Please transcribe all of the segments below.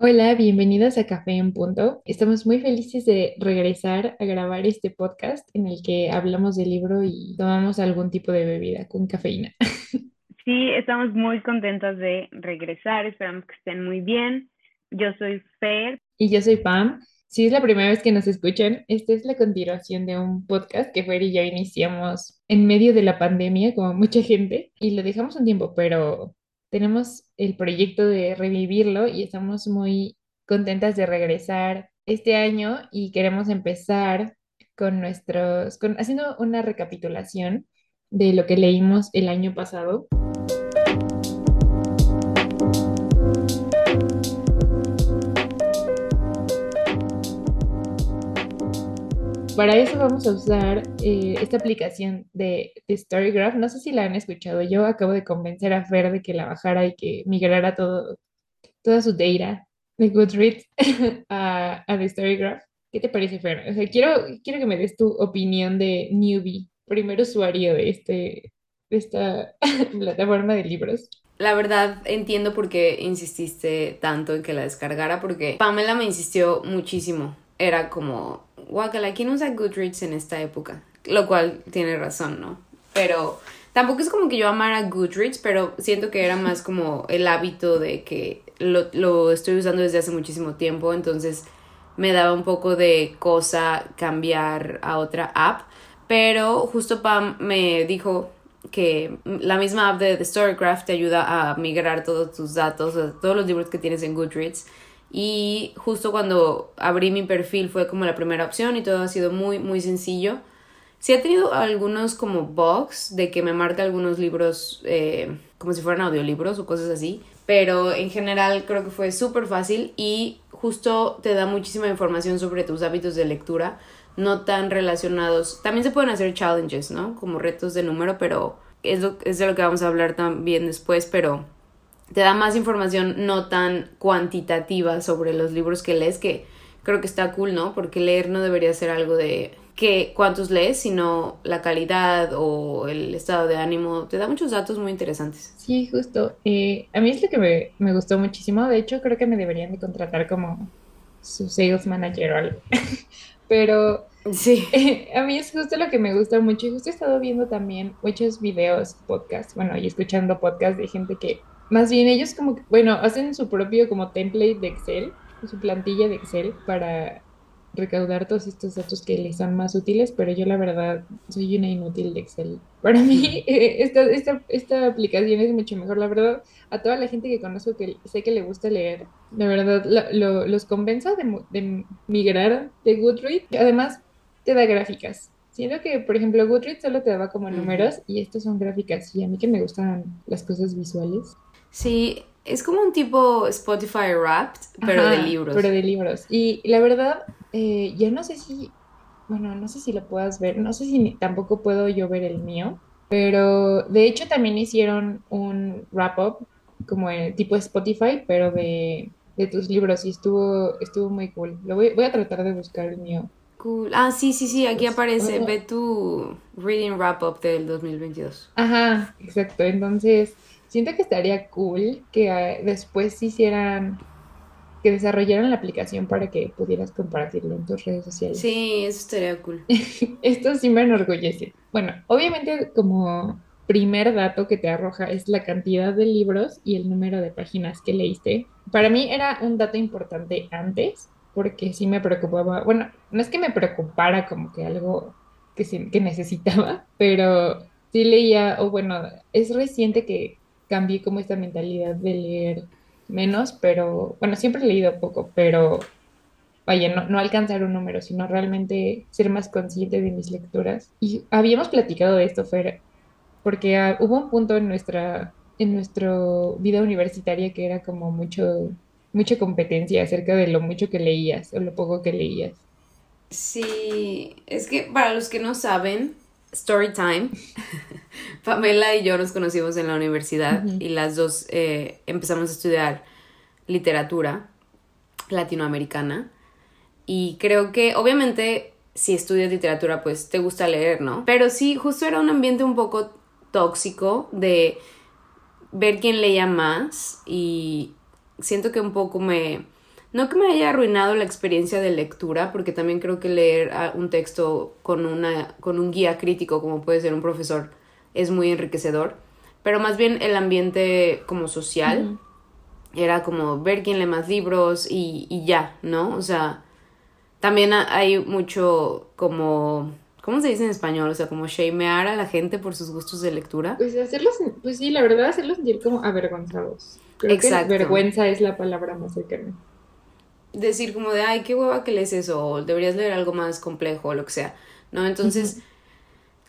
Hola, bienvenidos a Café en Punto. Estamos muy felices de regresar a grabar este podcast en el que hablamos del libro y tomamos algún tipo de bebida con cafeína. Sí, estamos muy contentos de regresar, esperamos que estén muy bien. Yo soy Fer. Y yo soy Pam. Si es la primera vez que nos escuchan, esta es la continuación de un podcast que Fer y yo iniciamos en medio de la pandemia, como mucha gente, y lo dejamos un tiempo, pero tenemos el proyecto de revivirlo y estamos muy contentas de regresar este año y queremos empezar con nuestros, con, haciendo una recapitulación de lo que leímos el año pasado. Para eso vamos a usar eh, esta aplicación de, de, Storygraph. No sé si la han escuchado. Yo acabo de convencer a Fer de que la bajara y que migrara todo, toda su data de Goodreads a, a Storygraph. ¿Qué te parece, Fer? O sea, quiero, quiero que me des tu opinión de newbie, primer usuario de, este, de esta plataforma de libros. La verdad entiendo por qué insististe tanto en que la descargara, porque Pamela me insistió muchísimo. Era como, guacala, ¿quién usa Goodreads en esta época? Lo cual tiene razón, ¿no? Pero tampoco es como que yo amara Goodreads, pero siento que era más como el hábito de que lo, lo estoy usando desde hace muchísimo tiempo, entonces me daba un poco de cosa cambiar a otra app. Pero justo Pam me dijo que la misma app de Storycraft te ayuda a migrar todos tus datos, todos los libros que tienes en Goodreads y justo cuando abrí mi perfil fue como la primera opción y todo ha sido muy muy sencillo. Sí he tenido algunos como bugs de que me marca algunos libros eh, como si fueran audiolibros o cosas así, pero en general creo que fue súper fácil y justo te da muchísima información sobre tus hábitos de lectura, no tan relacionados. También se pueden hacer challenges, ¿no? Como retos de número, pero es, es de lo que vamos a hablar también después, pero te da más información no tan cuantitativa sobre los libros que lees, que creo que está cool, ¿no? Porque leer no debería ser algo de que cuántos lees, sino la calidad o el estado de ánimo. Te da muchos datos muy interesantes. Sí, justo. Eh, a mí es lo que me, me, gustó muchísimo. De hecho, creo que me deberían de contratar como su sales manager o algo. Pero sí. Eh, a mí es justo lo que me gusta mucho. Y justo he estado viendo también muchos videos, podcasts, bueno, y escuchando podcasts de gente que más bien ellos como que, bueno, hacen su propio como template de Excel, su plantilla de Excel para recaudar todos estos datos que les son más útiles, pero yo la verdad soy una inútil de Excel. Para mí eh, esta, esta, esta, aplicación es mucho mejor, la verdad, a toda la gente que conozco que sé que le gusta leer, la verdad lo, los convenza de, de, migrar de Goodreads. Además, te da gráficas. Siento que, por ejemplo, Goodreads solo te daba como números y estos son gráficas y a mí que me gustan las cosas visuales. Sí, es como un tipo Spotify Wrapped, pero de libros. Pero de libros. Y la verdad, eh, ya no sé si, bueno, no sé si lo puedas ver, no sé si tampoco puedo yo ver el mío, pero de hecho también hicieron un wrap-up como el tipo Spotify, pero de, de, tus libros y estuvo, estuvo muy cool. Lo voy, voy a tratar de buscar el mío. Cool. Ah, sí, sí, sí, aquí pues, aparece. Ve tu Reading Wrap-up del 2022. Ajá, exacto. Entonces, siento que estaría cool que ah, después hicieran, que desarrollaran la aplicación para que pudieras compartirlo en tus redes sociales. Sí, eso estaría cool. Esto sí me enorgullece. Bueno, obviamente como primer dato que te arroja es la cantidad de libros y el número de páginas que leíste. Para mí era un dato importante antes, porque sí me preocupaba, bueno, no es que me preocupara como que algo que, que necesitaba, pero sí leía, o bueno, es reciente que cambié como esta mentalidad de leer menos, pero bueno, siempre he leído poco, pero vaya, no, no, alcanzar un número, sino realmente ser más consciente de mis lecturas. Y habíamos platicado de esto, Fer, porque ah, hubo un punto en nuestra, en nuestra vida universitaria que era como mucho, mucha competencia acerca de lo mucho que leías o lo poco que leías. Sí, es que para los que no saben, Story time. Pamela y yo nos conocimos en la universidad y las dos eh, empezamos a estudiar literatura latinoamericana. Y creo que, obviamente, si estudias literatura, pues te gusta leer, ¿no? Pero sí, justo era un ambiente un poco tóxico de ver quién leía más y siento que un poco me no que me haya arruinado la experiencia de lectura, porque también creo que leer un texto con, una, con un guía crítico, como puede ser un profesor, es muy enriquecedor, pero más bien el ambiente como social, era como ver quién lee más libros y, y ya, ¿no? O sea, también hay mucho como ¿Cómo se dice en español? O sea, como shamear a la gente por sus gustos de lectura. Pues hacerlos, pues sí, la verdad, hacerlos sentir como avergonzados. Creo Exacto. que vergüenza es la palabra más cercana. Decir como de, ay, qué hueva que lees eso, o deberías leer algo más complejo, o lo que sea, ¿no? Entonces,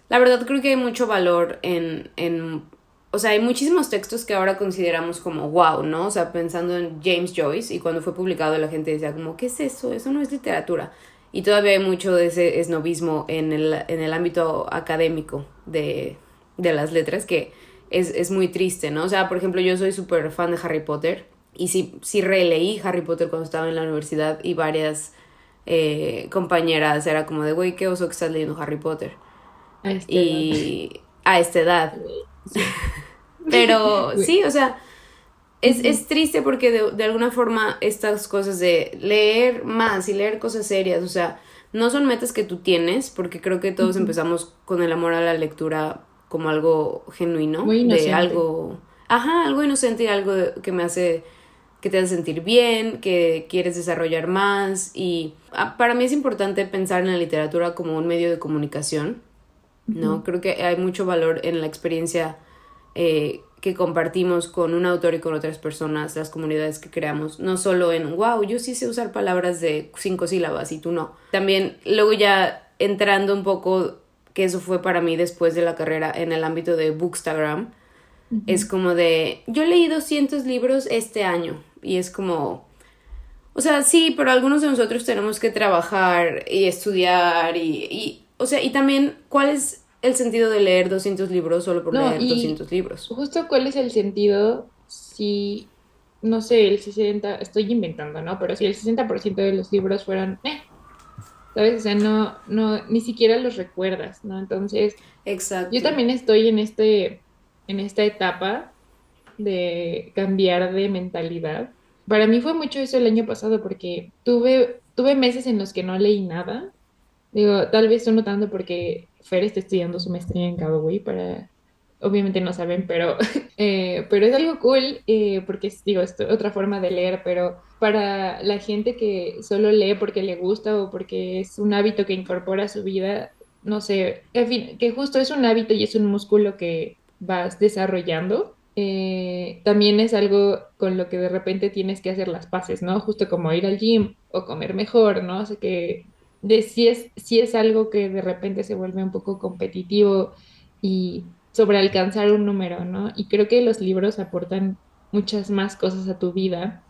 la verdad creo que hay mucho valor en, en, o sea, hay muchísimos textos que ahora consideramos como wow, ¿no? O sea, pensando en James Joyce, y cuando fue publicado la gente decía como, ¿qué es eso? Eso no es literatura. Y todavía hay mucho de ese esnovismo en el, en el ámbito académico de, de las letras que es, es, muy triste, ¿no? O sea, por ejemplo, yo soy súper fan de Harry Potter y sí, sí releí Harry Potter cuando estaba en la universidad y varias eh, compañeras era como de, güey, qué oso que estás leyendo Harry Potter. A y a esta edad. Pero sí, o sea, es, es triste porque de, de, alguna forma estas cosas de leer más y leer cosas serias, o sea, no son metas que tú tienes, porque creo que todos empezamos con el amor a la lectura como algo genuino, de algo, ajá, algo inocente y algo que me hace, que te hace sentir bien, que quieres desarrollar más y ah, para mí es importante pensar en la literatura como un medio de comunicación, ¿no? Creo que hay mucho valor en la experiencia eh, que compartimos con un autor y con otras personas, las comunidades que creamos, no solo en, wow, yo sí sé usar palabras de cinco sílabas y tú no. También luego ya entrando un poco, que eso fue para mí después de la carrera en el ámbito de Bookstagram, es como de, yo leí 200 libros este año y es como, o sea, sí, pero algunos de nosotros tenemos que trabajar y estudiar y, y o sea, y también, ¿cuál es el sentido de leer 200 libros solo por leer 200 libros. Justo cuál es el sentido si, no sé, el 60, estoy inventando, ¿no? Pero si el 60% de los libros fueran, eh, ¿sabes? O sea, no, no, ni siquiera los recuerdas, ¿no? Entonces, Exacto. yo también estoy en, este, en esta etapa de cambiar de mentalidad. Para mí fue mucho eso el año pasado porque tuve, tuve meses en los que no leí nada. Digo, tal vez estoy notando porque Fer está estudiando su maestría en Cowboy para, obviamente no saben, pero, eh, pero es algo cool eh, porque digo, es otra forma de leer, pero para la gente que solo lee porque le gusta o porque es un hábito que incorpora a su vida, no sé, en fin, que justo es un hábito y es un músculo que vas desarrollando. Eh, también es algo con lo que de repente tienes que hacer las paces, ¿no? Justo como ir al gym o comer mejor, ¿no? O sea que de si es, es algo que de repente se vuelve un poco competitivo y sobre alcanzar un número, ¿no? Y creo que los libros aportan muchas más cosas a tu vida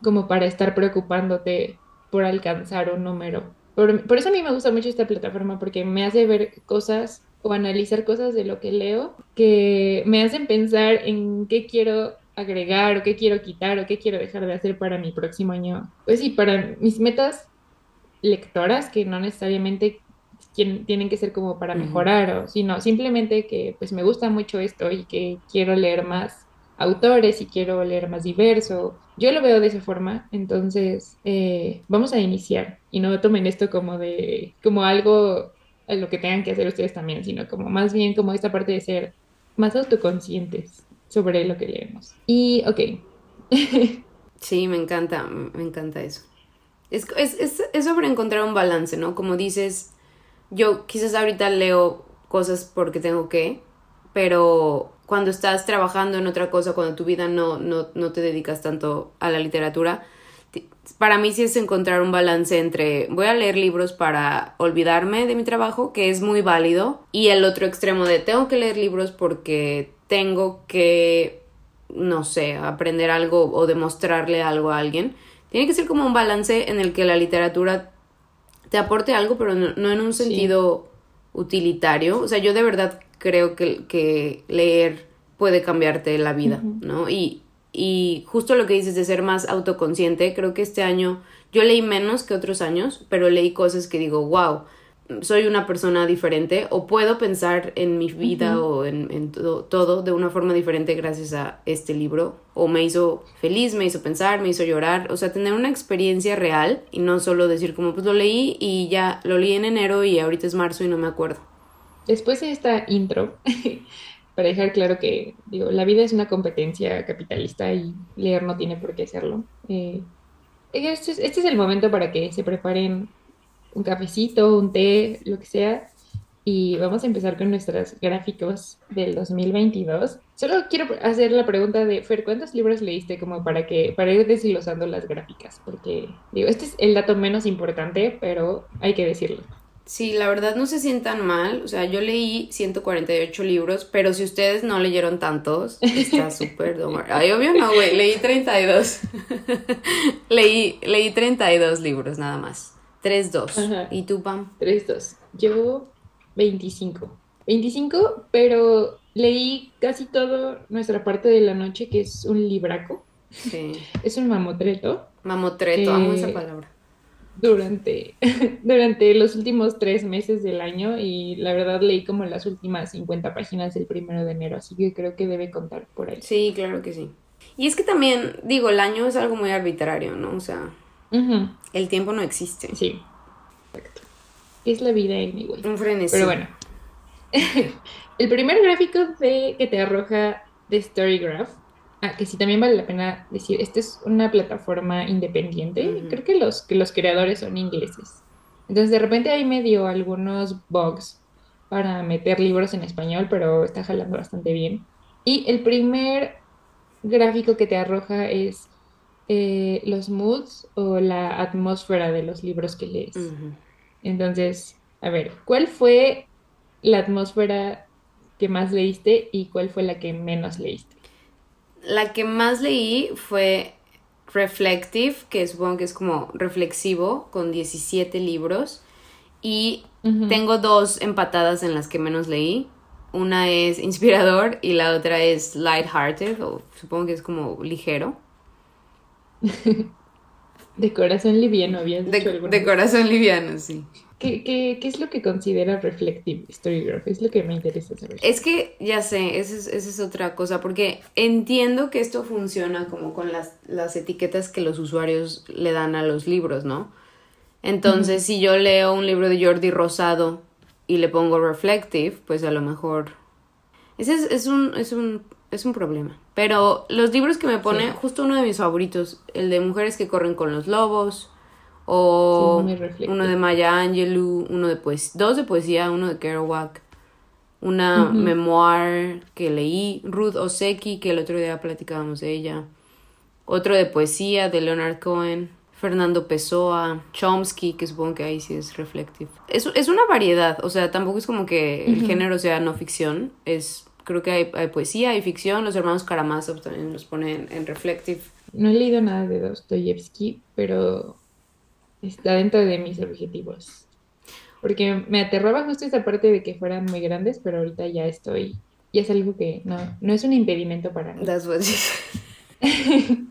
como para estar preocupándote por alcanzar un número. Por, por, eso a mí me gusta mucho esta plataforma porque me hace ver cosas o analizar cosas de lo que leo que me hacen pensar en qué quiero agregar o qué quiero quitar o qué quiero dejar de hacer para mi próximo año. Pues sí, para mis metas lectoras que no necesariamente tienen que ser como para mejorar, o, sino simplemente que pues me gusta mucho esto y que quiero leer más autores y quiero leer más diverso. Yo lo veo de esa forma, entonces eh, vamos a iniciar y no tomen esto como de como algo lo que tengan que hacer ustedes también, sino como más bien como esta parte de ser más autoconscientes sobre lo que leemos. Y ok. sí, me encanta, me encanta eso. Es, es, es, sobre encontrar un balance, ¿no? Como dices, yo quizás ahorita leo cosas porque tengo que, pero cuando estás trabajando en otra cosa, cuando tu vida no, no, no te dedicas tanto a la literatura, para mí sí es encontrar un balance entre voy a leer libros para olvidarme de mi trabajo, que es muy válido, y el otro extremo de tengo que leer libros porque tengo que, no sé, aprender algo o demostrarle algo a alguien. Tiene que ser como un balance en el que la literatura te aporte algo, pero no, en un sentido utilitario. O sea, yo de verdad creo que, que leer puede cambiarte la vida, ¿no? Y, y justo lo que dices de ser más autoconsciente, creo que este año yo leí menos que otros años, pero leí cosas que digo, wow, soy una persona diferente o puedo pensar en mi vida o en, todo, de una forma diferente gracias a este libro. O me hizo feliz, me hizo pensar, me hizo llorar. O sea, tener una experiencia real y no solo decir como pues lo leí y ya lo leí en enero y ahorita es marzo y no me acuerdo. Después de esta intro, para dejar claro que digo, la vida es una competencia capitalista y leer no tiene por qué serlo. Eh, este, este es el momento para que se preparen un cafecito, un té, lo que sea. Y vamos a empezar con nuestros gráficos del 2022. Solo quiero hacer la pregunta de, Fer, ¿cuántos libros leíste como para que para ir desglosando las gráficas? Porque, digo, este es el dato menos importante, pero hay que decirlo. Sí, la verdad no se sientan mal. O sea, yo leí 148 libros, pero si ustedes no leyeron tantos, está súper... Ay, obvio no, güey. Leí 32. leí, leí 32 libros nada más. 3-2. ¿Y tú, Pam? 3-2. Yo 25. 25, pero leí casi todo nuestra parte de la noche, que es un libraco. Sí. Es un mamotreto. Mamotreto, amo esa palabra. Durante, durante los últimos tres meses del año y la verdad leí como las últimas 50 páginas del primero de enero, así que creo que debe contar por ahí. Sí, claro que sí. Y es que también, digo, el año es algo muy arbitrario, ¿no? O sea, el tiempo no existe. Sí. Exacto. Es la vida anyway. Un frenesí. Pero bueno. el primer gráfico de, que te arroja de Storygraph, ah, que sí también vale la pena decir, esta es una plataforma independiente. Creo que los, que los creadores son ingleses. Entonces de repente ahí me dio algunos bugs para meter libros en español, pero está jalando bastante bien. Y el primer gráfico que te arroja es eh, los moods o la atmósfera de los libros que lees. Entonces, a ver, ¿cuál fue la atmósfera que más leíste y cuál fue la que menos leíste? La que más leí fue Reflective, que supongo que es como reflexivo, con 17 libros. Y tengo dos empatadas en las que menos leí. Una es inspirador y la otra es lighthearted, o supongo que es como ligero. de corazón liviano, habías dicho de, de corazón liviano, sí. ¿Qué, ¿Qué, qué, es lo que considera reflective storygraph? Es lo que me interesa saber. Es que, ya sé, esa es, esa es otra cosa, porque entiendo que esto funciona como con las, las etiquetas que los usuarios le dan a los libros, ¿no? Entonces, si yo leo un libro de Jordi Rosado y le pongo reflective, pues a lo mejor... Ese es, es, un, es, un, es un problema. Pero los libros que me pone, justo uno de mis favoritos, el de Mujeres que corren con los lobos, o uno de Maya Angelou, uno de pues dos de poesía, uno de Kerouac, una memoir que leí, Ruth Oseki, que el otro día platicábamos de ella, otro de poesía de Leonard Cohen, Fernando Pessoa, Chomsky, que supongo que ahí sí es reflective. Es, es una variedad, o sea, tampoco es como que el género sea no ficción, es creo que hay, poesía, hay ficción, los hermanos Karamazov también los ponen en, Reflective. No he leído nada de Dostoyevsky, pero está dentro de mis objetivos. Porque me aterraba justo esa parte de que fueran muy grandes, pero ahorita ya estoy, ya es algo que no, no es un impedimento para mí. That's what she said.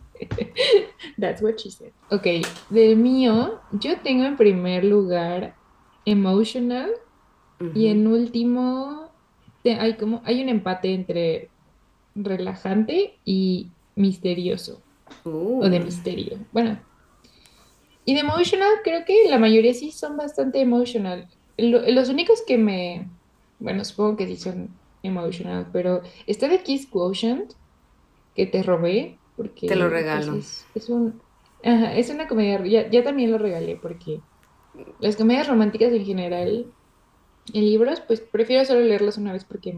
That's what she said. Ok, de mío, yo tengo en primer lugar Emotional y en último hay como, hay un empate entre relajante y misterioso. O de misterio. Bueno. Y de emotional, creo que la mayoría sí son bastante emotional. los únicos que me. Bueno, supongo que sí son emotional, pero está de Kiss Quotient, que te robé. Porque, te lo pues, regalo. es, un. es una comedia. Ya, ya también lo regalé, porque las comedias románticas en general en libros, pues prefiero solo leerlos una vez porque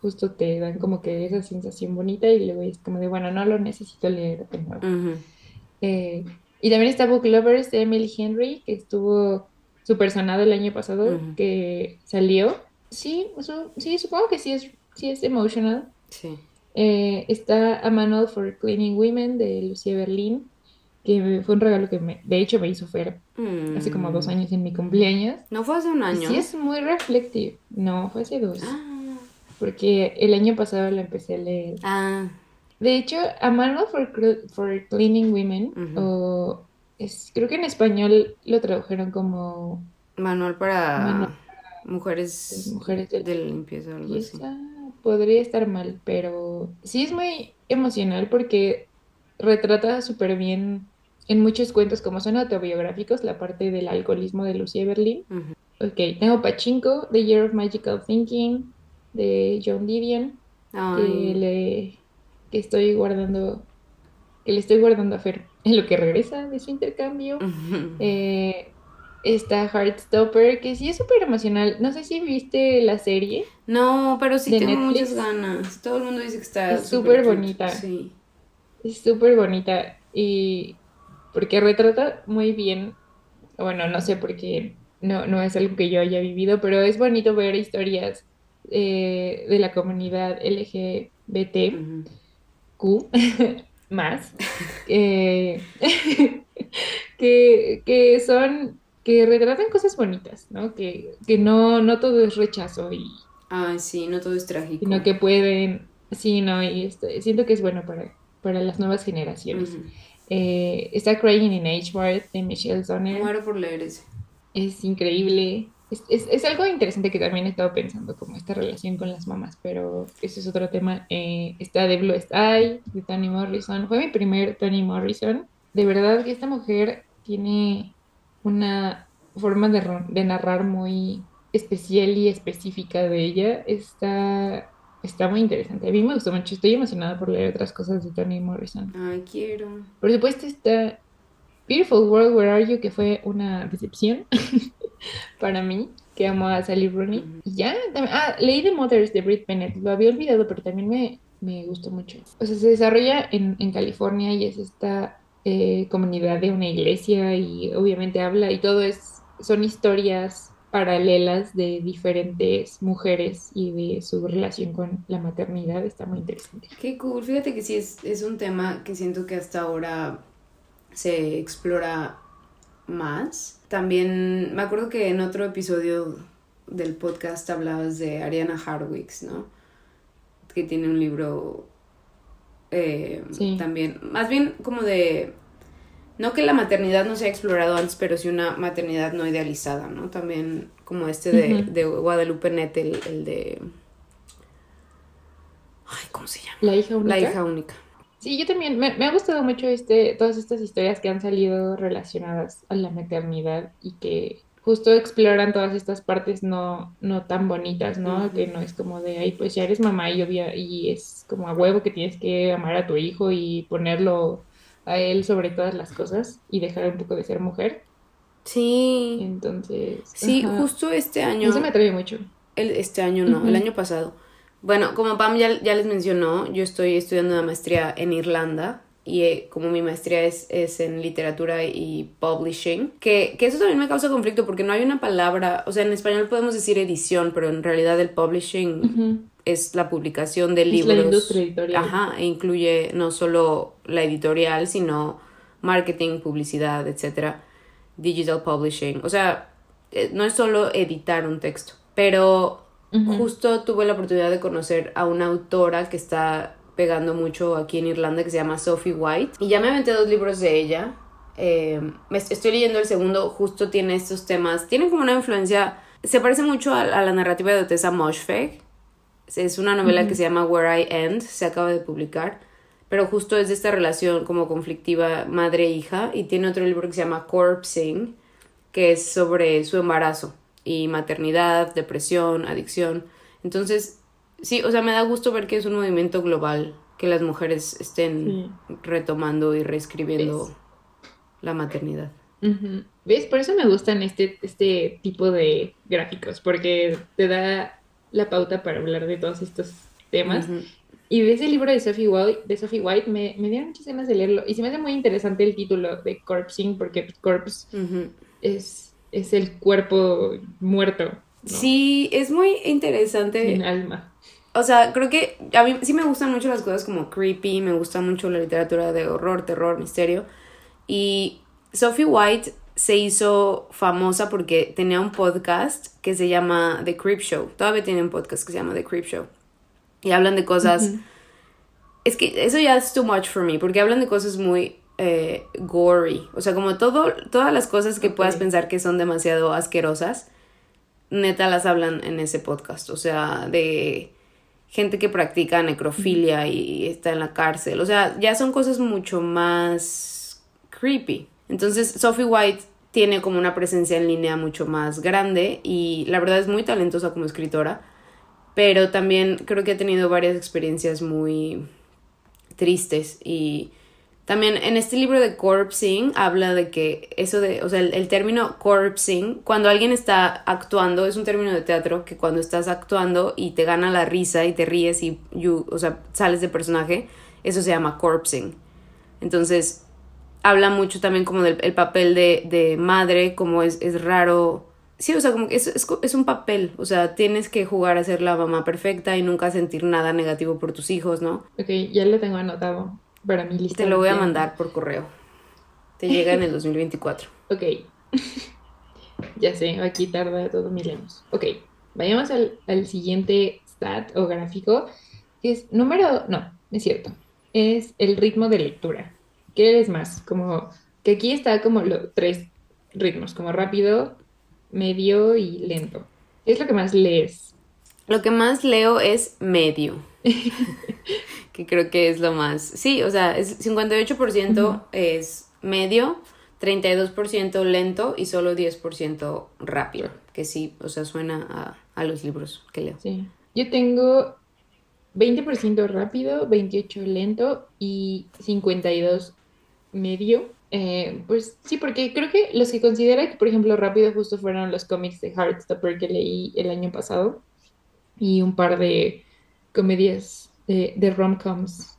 justo te dan como que esa sensación bonita y luego es como de, bueno, no lo necesito leer de nuevo. Eh, y también está Book Lovers de Emily Henry, que estuvo super sonado el año pasado, que salió. Sí, sí, supongo que sí es, sí es emotional. Sí. Eh, está A Manual for Cleaning Women de Lucia Berlin, que fue un regalo que me, de hecho me hizo Fer hace como dos mm. años en mi cumpleaños. ¿No fue hace un año? Sí, es muy reflective. No, fue hace dos. Ah. Porque el año pasado la empecé a leer. Ah. De hecho, A Manual for, for Cleaning Women, o es, creo que en español lo tradujeron como Manual para mujeres, mujeres de, de limpieza o algo así. Podría estar mal, pero sí es muy emocional porque retrata súper bien en muchos cuentos, como son autobiográficos, la parte del alcoholismo de Lucia Berlin. Ok, tengo Pachinko, The Year of Magical Thinking, de John Didion, que le que estoy guardando, que le estoy guardando a Fer en lo que regresa de su intercambio. eh, está Heartstopper, que sí es súper emocional. No sé si viste la serie. No, pero sí tengo muchas ganas. Todo el mundo dice que está súper bonita. Sí. Es súper bonita y porque retrata muy bien, bueno, no sé porque no, no es algo que yo haya vivido, pero es bonito ver historias eh, de la comunidad LGBTQ más, eh, que, que son que retratan cosas bonitas, ¿no? Que, que no, no todo es rechazo y... Ay, sí, no todo es trágico. Sino que pueden, sí, no, y este, siento que es bueno para, para las nuevas generaciones. Eh, está Crying in Age de Michelle Sonner. Muero por leer ese. Es increíble. Es, es, es, algo interesante que también he estado pensando, como esta relación con las mamás, pero ese es otro tema. Eh, está The Bluest Eye, de Toni Morrison. Fue mi primer Toni Morrison. De verdad que esta mujer tiene una forma de, narrar muy especial y específica de ella. Está, está muy interesante. A mí me gustó mucho. Estoy emocionada por leer otras cosas de Toni Morrison. Ay, quiero. Por supuesto está Beautiful World, Where Are You, que fue una decepción para mí, que amo a Sally Rooney. Y ya, ah, leí The Mothers de Brit Bennett. Lo había olvidado, pero también me, me gustó mucho. O sea, se desarrolla en, en California y es esta eh, comunidad de una iglesia y obviamente habla y todo es, son historias paralelas de diferentes mujeres y de su relación con la maternidad. Está muy interesante. Qué cool. Fíjate que sí es, es un tema que siento que hasta ahora se explora más. También me acuerdo que en otro episodio del podcast hablabas de Ariana Harwicks, ¿no? Que tiene un libro eh, también, más bien como de, no que la maternidad no se haya explorado antes, pero sí una maternidad no idealizada, ¿no? También como este de, Guadalupe Net, el, de... Ay, ¿cómo se llama? La hija única. La hija única. Sí, yo también, me, me, ha gustado mucho este, todas estas historias que han salido relacionadas a la maternidad y que justo exploran todas estas partes no, no tan bonitas, ¿no? Que no es como de, ay, pues ya eres mamá y, obvia, y es como a huevo que tienes que amar a tu hijo y ponerlo a él sobre todas las cosas y dejar un poco de ser mujer. Sí. Entonces. Sí, justo este año. Eso me atrae mucho. El, este año no, el año pasado. Bueno, como Pam ya, ya les mencionó, yo estoy estudiando una maestría en Irlanda y eh, como mi maestría es, es, en literatura y publishing, que, que, eso también me causa conflicto porque no hay una palabra, o sea, en español podemos decir edición, pero en realidad el publishing es la publicación de libros. la industria editorial. Ajá, e incluye no solo la editorial, sino marketing, publicidad, etcétera, digital publishing, o sea, eh, no es solo editar un texto, pero justo tuve la oportunidad de conocer a una autora que está pegando mucho aquí en Irlanda que se llama Sophie White. Y ya me aventé dos libros de ella. Eh, estoy leyendo el segundo, justo tiene estos temas. Tiene como una influencia. Se parece mucho a, la narrativa de Otessa Moshfegh. Es una novela que se llama Where I End, se acaba de publicar. Pero justo es de esta relación como conflictiva madre-hija. Y tiene otro libro que se llama Corpsing, que es sobre su embarazo y maternidad, depresión, adicción. Entonces, Sí, o sea, me da gusto ver que es un movimiento global, que las mujeres estén retomando y reescribiendo la maternidad. ¿Ves? Por eso me gustan este, este tipo de gráficos, porque te da la pauta para hablar de todos estos temas. Y ves el libro de Sophie White, de Sophie White me, me dieron muchas ganas de leerlo. Y se me hace muy interesante el título de Corpsing, porque Corpse es, es el cuerpo muerto. Sí, es muy interesante. Sin alma o sea, creo que a mí sí me gustan mucho las cosas como creepy, me gusta mucho la literatura de horror, terror, misterio. Y Sophie White se hizo famosa porque tenía un podcast que se llama The Creep Show. Todavía tiene un podcast que se llama The Creep Show. Y hablan de cosas... Es que eso ya es too much for me, porque hablan de cosas muy eh, gory. O sea, como todo, todas las cosas que puedas pensar que son demasiado asquerosas, neta las hablan en ese podcast. O sea, de gente que practica necrofilia y está en la cárcel. O sea, ya son cosas mucho más creepy. Entonces, Sophie White tiene como una presencia en línea mucho más grande y la verdad es muy talentosa como escritora, pero también creo que ha tenido varias experiencias muy tristes y también en este libro de corpsing habla de que eso de, o sea, el, término corpsing, cuando alguien está actuando, es un término de teatro que cuando estás actuando y te gana la risa y te ríes y, o sea, sales de personaje, eso se llama corpsing. Entonces, habla mucho también como del papel de, madre, como es, es raro. Sí, o sea, como que es, es, un papel, o sea, tienes que jugar a ser la mamá perfecta y nunca sentir nada negativo por tus hijos, ¿no? Ok, ya lo tengo anotado para mi lista. Te lo voy a mandar por correo. Te llega en el 2024. ok. ya sé, aquí tarda todo mil años. Ok, vayamos al, al siguiente stat o gráfico, que es número, no, es cierto, es el ritmo de lectura. ¿Qué eres más? Como que aquí está como los tres ritmos, como rápido, medio y lento. ¿Qué es lo que más lees? Lo que más leo es medio. que creo que es lo más. Sí, o sea, es 58% es medio, 32% lento y solo 10% rápido. Que sí, o sea, suena a, a los libros que leo. Sí. Yo tengo 20% rápido, 28% lento y 52% medio. Eh, pues sí, porque creo que los que considera que, por ejemplo, rápido justo fueron los cómics de Heartstopper que leí el año pasado y un par de comedias de, de rom-coms.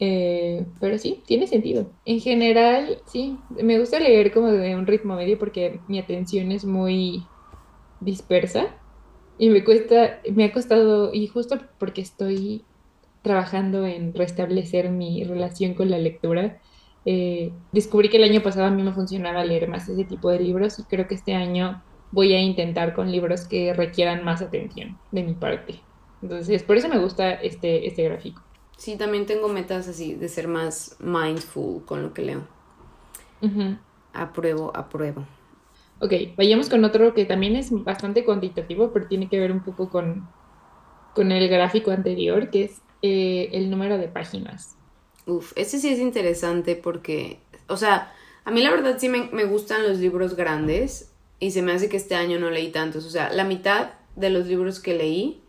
Eh, pero sí, tiene sentido. En general, sí, me gusta leer como de un ritmo medio porque mi atención es muy dispersa y me cuesta, me ha costado, y justo porque estoy trabajando en restablecer mi relación con la lectura, eh, descubrí que el año pasado a mí me funcionaba leer más ese tipo de libros y creo que este año voy a intentar con libros que requieran más atención de mi parte. Entonces, por eso me gusta este, este gráfico. Sí, también tengo metas así de ser más mindful con lo que leo. Apruebo, apruebo. Ok, vayamos con otro que también es bastante cuantitativo, pero tiene que ver un poco con, con el gráfico anterior, que es eh, el número de páginas. Uf, ese sí es interesante porque, o sea, a mí la verdad sí me, gustan los libros grandes y se me hace que este año no leí tantos. O sea, la mitad de los libros que leí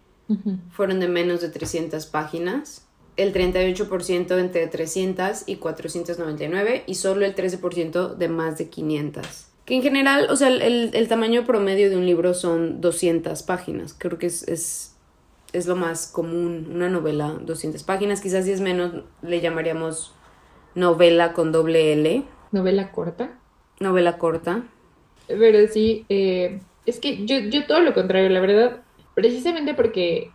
fueron de menos de 300 páginas, el 38% entre 300 y 499 y solo el 13% de más de 500. Que en general, o sea, el, el, tamaño promedio de un libro son 200 páginas. Creo que es, es es lo más común, una novela, 200 páginas, quizás si es menos le llamaríamos novela con doble L. ¿Novela corta? Novela corta. Pero sí, eh, es que yo, yo todo lo contrario, la verdad, precisamente porque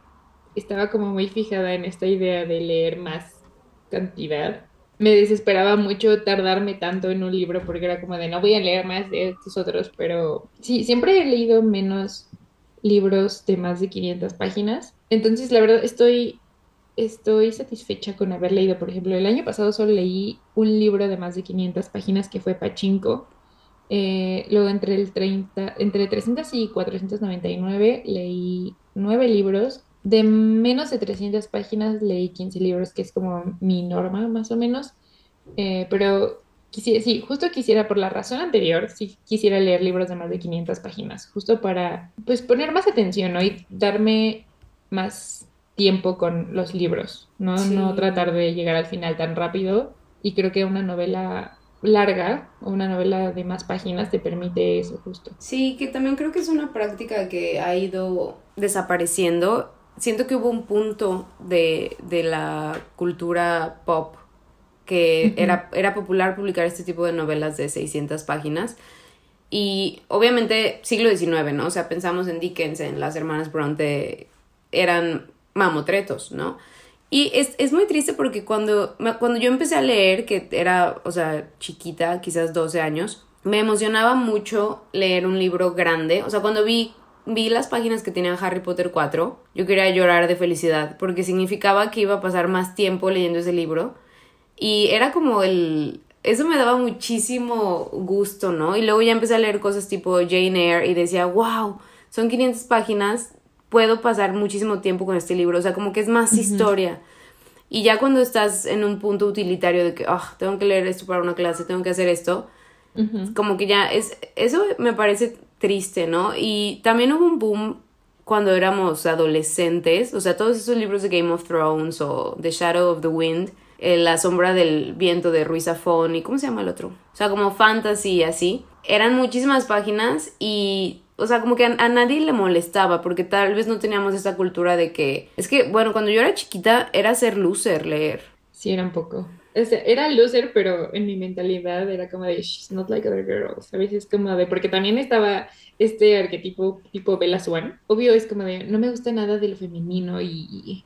estaba como muy fijada en esta idea de leer más cantidad. Me desesperaba mucho tardarme tanto en un libro porque era como de no voy a leer más de estos otros, pero sí, siempre he leído menos libros de más de 500 páginas. Entonces, la verdad, estoy, estoy satisfecha con haber leído, por ejemplo, el año pasado solo leí un libro de más de 500 páginas que fue Pachinko. Eh, luego entre, el 30, entre 300 y 499 leí nueve libros. De menos de 300 páginas leí 15 libros, que es como mi norma más o menos. Eh, pero quisiera, sí, justo quisiera, por la razón anterior, sí quisiera leer libros de más de 500 páginas, justo para, pues, poner más atención, ¿no? Y darme más tiempo con los libros, ¿no? No tratar de llegar al final tan rápido. Y creo que una novela larga o una novela de más páginas te permite eso justo. Sí, que también creo que es una práctica que ha ido desapareciendo. Siento que hubo un punto de, de la cultura pop que era, era popular publicar este tipo de novelas de 600 páginas. Y obviamente siglo XIX, ¿no? O sea, pensamos en Dickens, en las hermanas Bronte, eran mamotretos, ¿no? Y es, es, muy triste porque cuando, cuando yo empecé a leer, que era, o sea, chiquita, quizás 12 años, me emocionaba mucho leer un libro grande. O sea, cuando vi, vi las páginas que tenía Harry Potter 4, yo quería llorar de felicidad porque significaba que iba a pasar más tiempo leyendo ese libro y era como el, eso me daba muchísimo gusto, ¿no? Y luego ya empecé a leer cosas tipo Jane Eyre y decía, wow, son 500 páginas, puedo pasar muchísimo tiempo con este libro, o sea, como que es más historia. Y ya cuando estás en un punto utilitario de que, ah, tengo que leer esto para una clase, tengo que hacer esto, como que ya es, eso me parece triste, ¿no? Y también hubo un boom cuando éramos adolescentes, o sea, todos esos libros de Game of Thrones o The Shadow of the Wind, eh, La sombra del viento de Ruiz Zafón y ¿cómo se llama el otro? O sea, como fantasy así. Eran muchísimas páginas y o sea, como que a, nadie le molestaba porque tal vez no teníamos esa cultura de que... Es que, bueno, cuando yo era chiquita era ser loser leer. Sí, era un poco. era loser, pero en mi mentalidad era como de, she's not like other girls. A veces como de, porque también estaba este arquetipo tipo Bella Swan. Obvio es como de, no me gusta nada de lo femenino y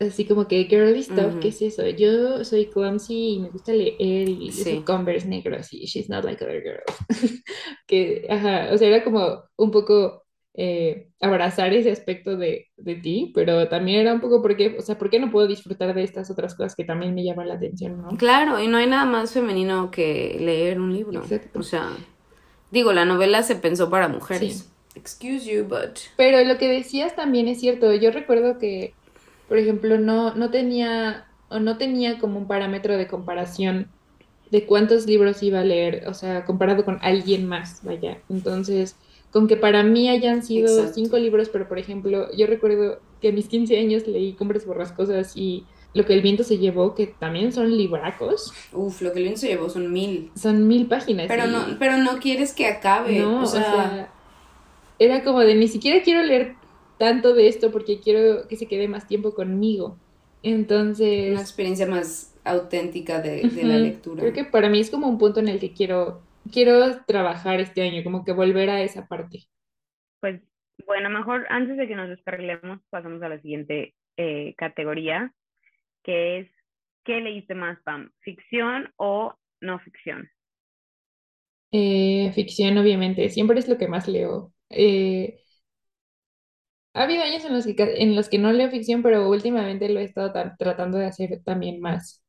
así como que girly stuff, ¿qué es eso? Yo soy clumsy y me gusta leer y sí. Converse negros y she's not like other girls. que, ajá, o sea, era como un poco eh, abrazar ese aspecto de, de, ti, pero también era un poco porque, o sea, ¿por qué no puedo disfrutar de estas otras cosas que también me llaman la atención, no? Claro, y no hay nada más femenino que leer un libro. Exacto. O sea, digo, la novela se pensó para mujeres. Excuse you, but... Pero lo que decías también es cierto. Yo recuerdo que por ejemplo, no, no tenía o no tenía como un parámetro de comparación de cuántos libros iba a leer, o sea, comparado con alguien más, vaya. Entonces, con que para mí hayan sido cinco libros, pero por ejemplo, yo recuerdo que a mis 15 años leí Cumbres Borrascosas y Lo que el viento se llevó, que también son libracos. Uf, Lo que el viento se llevó son mil. Son mil páginas. Pero, no, pero no quieres que acabe. No, o sea, era como de ni siquiera quiero leer tanto de esto porque quiero que se quede más tiempo conmigo. Entonces... Una experiencia más auténtica de, la lectura. Creo que para mí es como un punto en el que quiero, quiero trabajar este año, como que volver a esa parte. Pues bueno, mejor antes de que nos descarguemos, pasamos a la siguiente eh, categoría, que es, ¿qué leíste más, Pam? ¿Ficción o no ficción? Eh, ficción, obviamente, siempre es lo que más leo. Eh, ha habido años en los que, en los que no leo ficción, pero últimamente lo he estado tratando de hacer también más.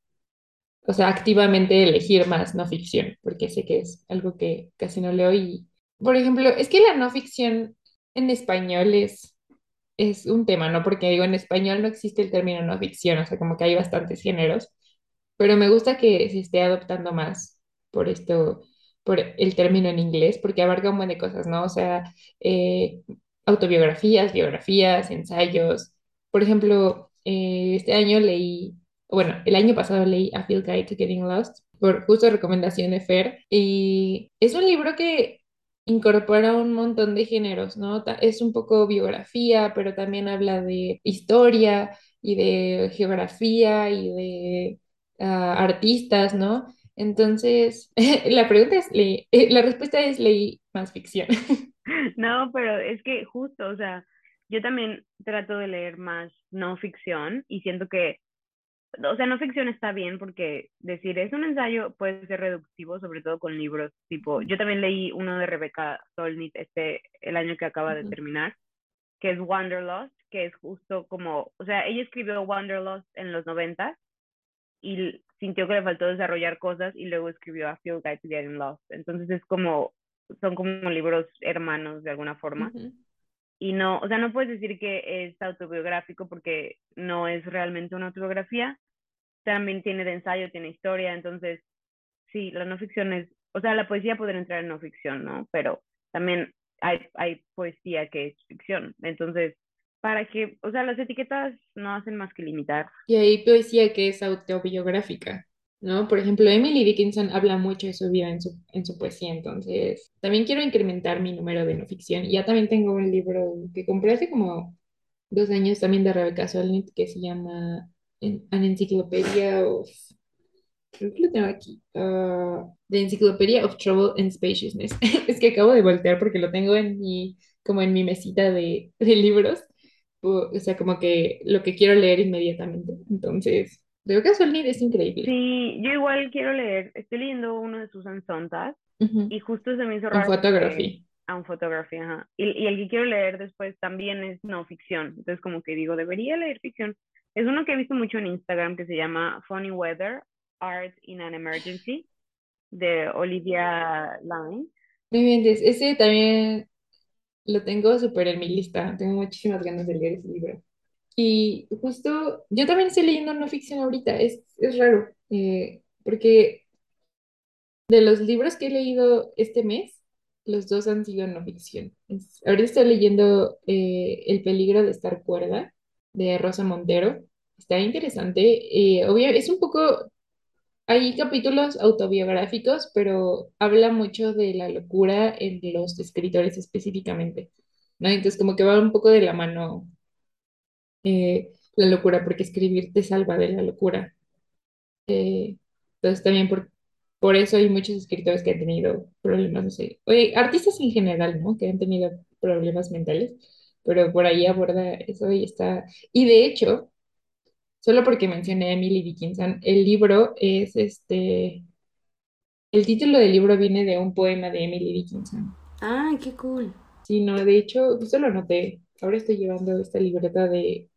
O sea, activamente elegir más no ficción, porque sé que es algo que casi no leo. Y, por ejemplo, es que la no ficción en español es, es un tema, ¿no? Porque digo, en español no existe el término no ficción, o sea, como que hay bastantes géneros, pero me gusta que se esté adoptando más por esto, por el término en inglés, porque abarca un montón de cosas, ¿no? O sea, eh, autobiografías, biografías, ensayos. Por ejemplo, eh, este año leí, bueno, el año pasado leí A Field Guide to Getting Lost por justo recomendación de Fer y es un libro que incorpora un montón de géneros, ¿no? Es un poco biografía, pero también habla de historia y de geografía y de ah, artistas, ¿no? Entonces, la pregunta es, eh, la respuesta es leí más ficción. No, pero es que justo, o sea, yo también trato de leer más no ficción y siento que, o sea, no ficción está bien porque decir es un ensayo puede ser reductivo, sobre todo con libros tipo, yo también leí uno de Rebecca Solnit este, el año que acaba de terminar, que es Wanderlust, que es justo como, o sea, ella escribió Wanderlust en los 90 y sintió que le faltó desarrollar cosas y luego escribió A Field Guide to Getting Lost. Entonces es como son como libros hermanos de alguna forma. Y no, o sea, no puedes decir que es autobiográfico porque no es realmente una autobiografía. También tiene de ensayo, tiene historia, entonces, sí, la no ficción es, o sea, la poesía puede entrar en no ficción, ¿no? Pero también hay, hay poesía que es ficción. Entonces, para que, o sea, las etiquetas no hacen más que limitar. Y hay poesía que es autobiográfica. ¿No? Por ejemplo, Emily Dickinson habla mucho de su vida en su, en su poesía, entonces también quiero incrementar mi número de no ficción. Ya también tengo un libro que compré hace como dos años también de Rebecca Solnit que se llama An Encyclopedia of... Creo que lo tengo aquí. Uh, The Encyclopedia of Trouble and Spaciousness. es que acabo de voltear porque lo tengo en mi, como en mi mesita de, de libros. O sea, como que lo que quiero leer inmediatamente. Entonces, Creo que Solnit es increíble. Sí, yo igual quiero leer, estoy leyendo uno de Susan Sontag y justo se me hizo raro. Un photography. A un photography, ajá. Y, y, el que quiero leer después también es no ficción. Entonces como que digo, debería leer ficción. Es uno que he visto mucho en Instagram que se llama Funny Weather, Art in an Emergency. de Olivia Line. Muy bien, ese también lo tengo súper en mi lista. Tengo muchísimas ganas de leer ese libro. Y justo, yo también estoy leyendo no ficción ahorita. Es, es raro, eh, porque de los libros que he leído este mes, los dos han sido no ficción. ahorita estoy leyendo eh, El peligro de estar cuerda, de Rosa Montero. Está interesante. Eh, es un poco hay capítulos autobiográficos, pero habla mucho de la locura en los escritores específicamente, ¿no? Entonces como que va un poco de la mano eh, la locura, porque escribir te salva de la locura. Eh, entonces también por, por eso hay muchos escritores que han tenido problemas, no sé, oye, artistas en general, ¿no? Que han tenido problemas mentales, pero por ahí aborda eso y está, y de hecho, solo porque mencioné a Emily Dickinson, el libro es este, el título del libro viene de un poema de Emily Dickinson. Ah, qué cool. Sí, no, de hecho, justo lo noté. Ahora estoy llevando esta libreta de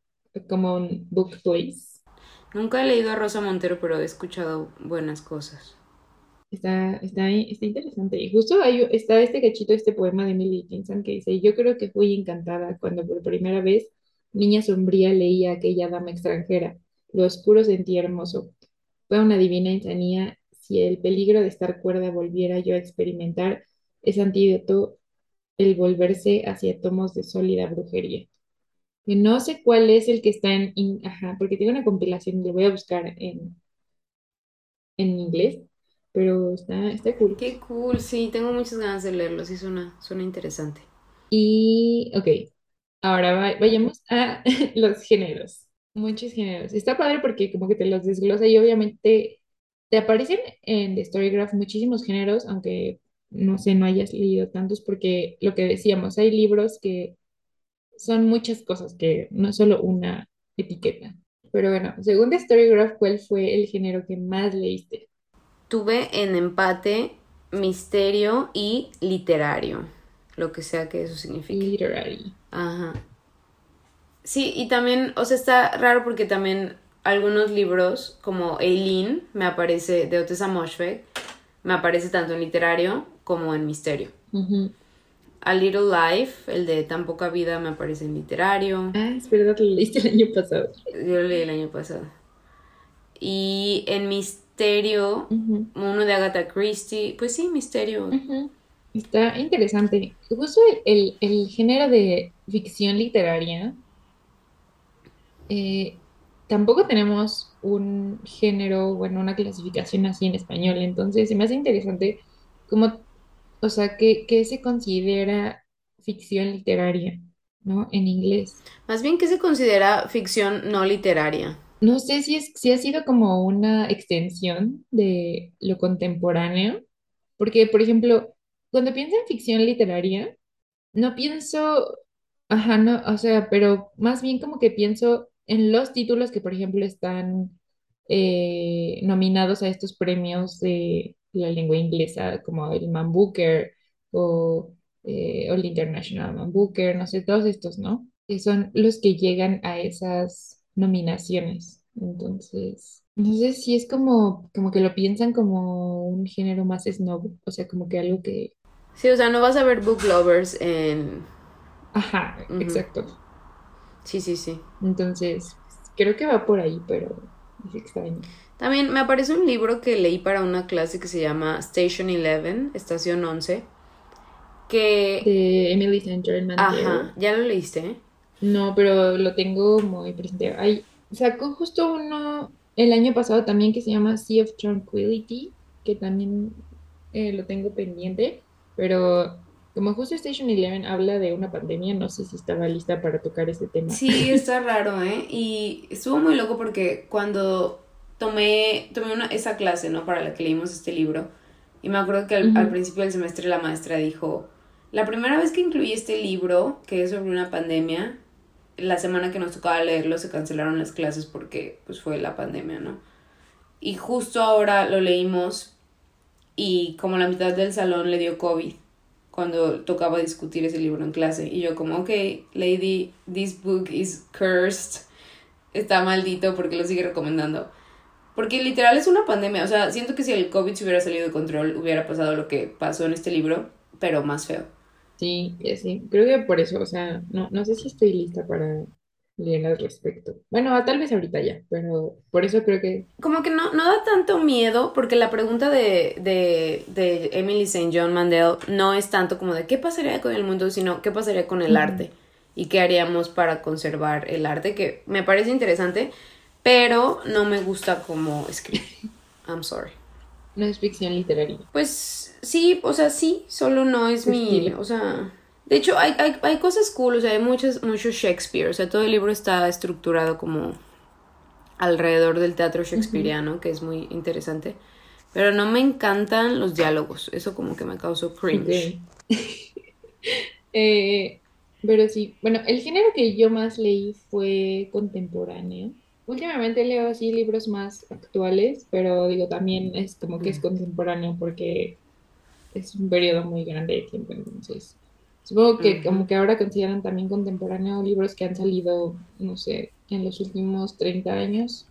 Common Book Place. Nunca he leído a Rosa Montero, pero he escuchado buenas cosas. Está, está, está interesante. Y justo ahí está este cachito, este poema de Emily Dickinson que dice, yo creo que fui encantada cuando por primera vez Niña sombría leía aquella dama extranjera. Lo oscuro sentía hermoso. Fue una divina insanía si el peligro de estar cuerda volviera yo a experimentar ese antídoto, el volverse hacia tomos de sólida brujería. No sé cuál es el que está en, ajá, porque tiene una compilación, lo voy a buscar en, en inglés, pero está, está cool. Qué cool, sí, tengo muchas ganas de leerlo, sí suena, suena interesante. Y, ok, Ahora vayamos a los géneros. Muchos géneros. Está padre porque como que te los desglosa y obviamente te aparecen en The Storygraph muchísimos géneros, aunque no sé, no hayas leído tantos, porque lo que decíamos, hay libros que son muchas cosas, que no es solo una etiqueta. Pero bueno, según The Storygraph, ¿cuál fue el género que más leíste? Tuve en empate misterio y literario lo que sea que eso signifique. Literary. Ajá. Sí, y también, o sea, está raro porque también algunos libros, como Eileen, me aparece, de Otessa Moshfegh, me aparece tanto en literario como en misterio. A Little Life, el de Tan Poca Vida, me aparece en literario. Ah, es verdad, lo leíste el año pasado. Yo lo leí el año pasado. Y en misterio, uno de Agatha Christie, pues sí, misterio. Está interesante. Justo el, género de ficción literaria, eh, tampoco tenemos un género, bueno, una clasificación así en español, entonces se me hace interesante cómo, o sea, qué, se considera ficción literaria, ¿no? En inglés. Más bien, ¿qué se considera ficción no literaria? No sé si, es, si ha sido como una extensión de lo contemporáneo, porque, por ejemplo, cuando pienso en ficción literaria, no pienso, ajá, no, o sea, pero más bien como que pienso en los títulos que, por ejemplo, están eh, nominados a estos premios de la lengua inglesa, como el Man Booker o, eh, el International Man Booker, no sé, todos estos, ¿no? Que son los que llegan a esas nominaciones. Entonces, no sé si es como, como que lo piensan como un género más snob, o sea, como que algo que Sí, o sea, no vas a ver book lovers en... Ajá, exacto. Sí, sí, sí. Entonces, creo que va por ahí, pero es extraño. También me aparece un libro que leí para una clase que se llama Station 11, Estación 11, que... De Emily St. Germain. Ajá, ¿ya lo leíste? No, pero lo tengo muy presente. Hay, sacó justo uno el año pasado también que se llama Sea of Tranquility, que también eh, lo tengo pendiente. Pero como justo Station Eleven habla de una pandemia, no sé si estaba lista para tocar ese tema. Sí, está raro, ¿eh? Y estuvo muy loco porque cuando tomé, tomé una, esa clase, ¿no? Para la que leímos este libro, y me acuerdo que al, principio del semestre la maestra dijo, la primera vez que incluí este libro, que es sobre una pandemia, la semana que nos tocaba leerlo se cancelaron las clases porque pues fue la pandemia, ¿no? Y justo ahora lo leímos y como la mitad del salón le dio COVID cuando tocaba discutir ese libro en clase. Y yo como, ok, lady, this book is cursed. Está maldito porque lo sigue recomendando. Porque literal es una pandemia. O sea, siento que si el COVID se hubiera salido de control, hubiera pasado lo que pasó en este libro, pero más feo. Sí, sí. Creo que por eso, o sea, no, no sé si estoy lista para leer al respecto. Bueno, tal vez ahorita ya, pero por eso creo que... Como que no, no da tanto miedo, porque la pregunta de, de, de Emily St. John Mandel no es tanto como de qué pasaría con el mundo, sino qué pasaría con el arte y qué haríamos para conservar el arte, que me parece interesante, pero no me gusta como escribe. I'm sorry. No es ficción literaria. Pues sí, o sea, sí, solo no es mi, o sea, de hecho, hay, hay, hay cosas cool, o sea, hay muchos, mucho Shakespeare, o sea, todo el libro está estructurado como alrededor del teatro shakespeariano, que es muy interesante. Pero no me encantan los diálogos, eso como que me causó cringe. Eh, pero sí, bueno, el género que yo más leí fue contemporáneo. Últimamente leo así libros más actuales, pero digo, también es como que es contemporáneo porque es un periodo muy grande de tiempo, entonces Supongo que como que ahora consideran también contemporáneo libros que han salido, no sé, en los últimos 30 años,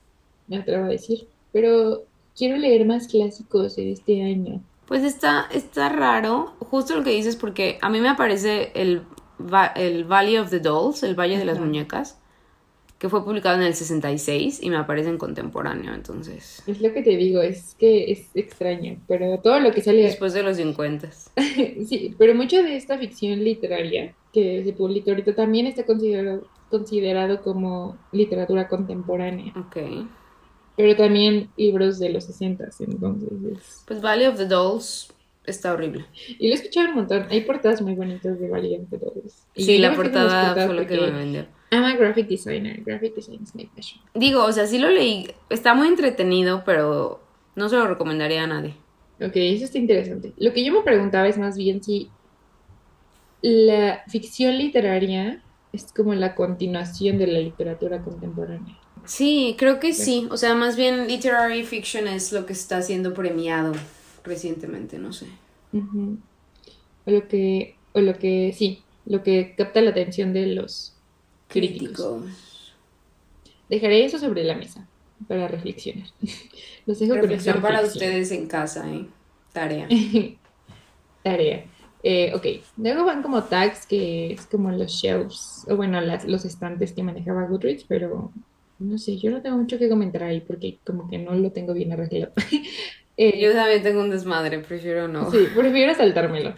me atrevo a decir. Pero quiero leer más clásicos de este año. Pues está, está raro, justo lo que dices, porque a mí me aparece el, el Valley of the Dolls, el Valle de las Muñecas, que fue publicado en el 66 y me aparece en contemporáneo, entonces. Es lo que te digo, es que es extraño, pero todo lo que sale... Después de los 50. sí, pero mucho de esta ficción literaria que se publica ahorita también está considerado, considerado como literatura contemporánea. Ok. Pero también libros de los 60, entonces... Pues Valley of the Dolls está horrible. Y lo he escuchado un montón. Hay portadas muy bonitas de Valley of the Dolls. sí, la portada fue lo que me vendió. I'm a graphic designer. Graphic design is my passion. Digo, o sea, sí lo leí. Está muy entretenido, pero no se lo recomendaría a nadie. Ok, eso está interesante. Lo que yo me preguntaba es más bien si la ficción literaria es como la continuación de la literatura contemporánea. Sí, creo que sí. O sea, más bien literary fiction es lo que está siendo premiado recientemente, no sé. O lo que, o lo que, sí, lo que capta la atención de los críticos. Dejaré eso sobre la mesa para reflexionar. Los dejo Reflexión para ustedes en casa, ¿eh? Tarea. Tarea. Eh, ok, luego van como tags que es como los shelves, o bueno, las, los estantes que manejaba Goodreads, pero no sé, yo no tengo mucho que comentar ahí porque como que no lo tengo bien arreglado. Eh, yo también tengo un desmadre, prefiero no. Sí, prefiero saltármelo.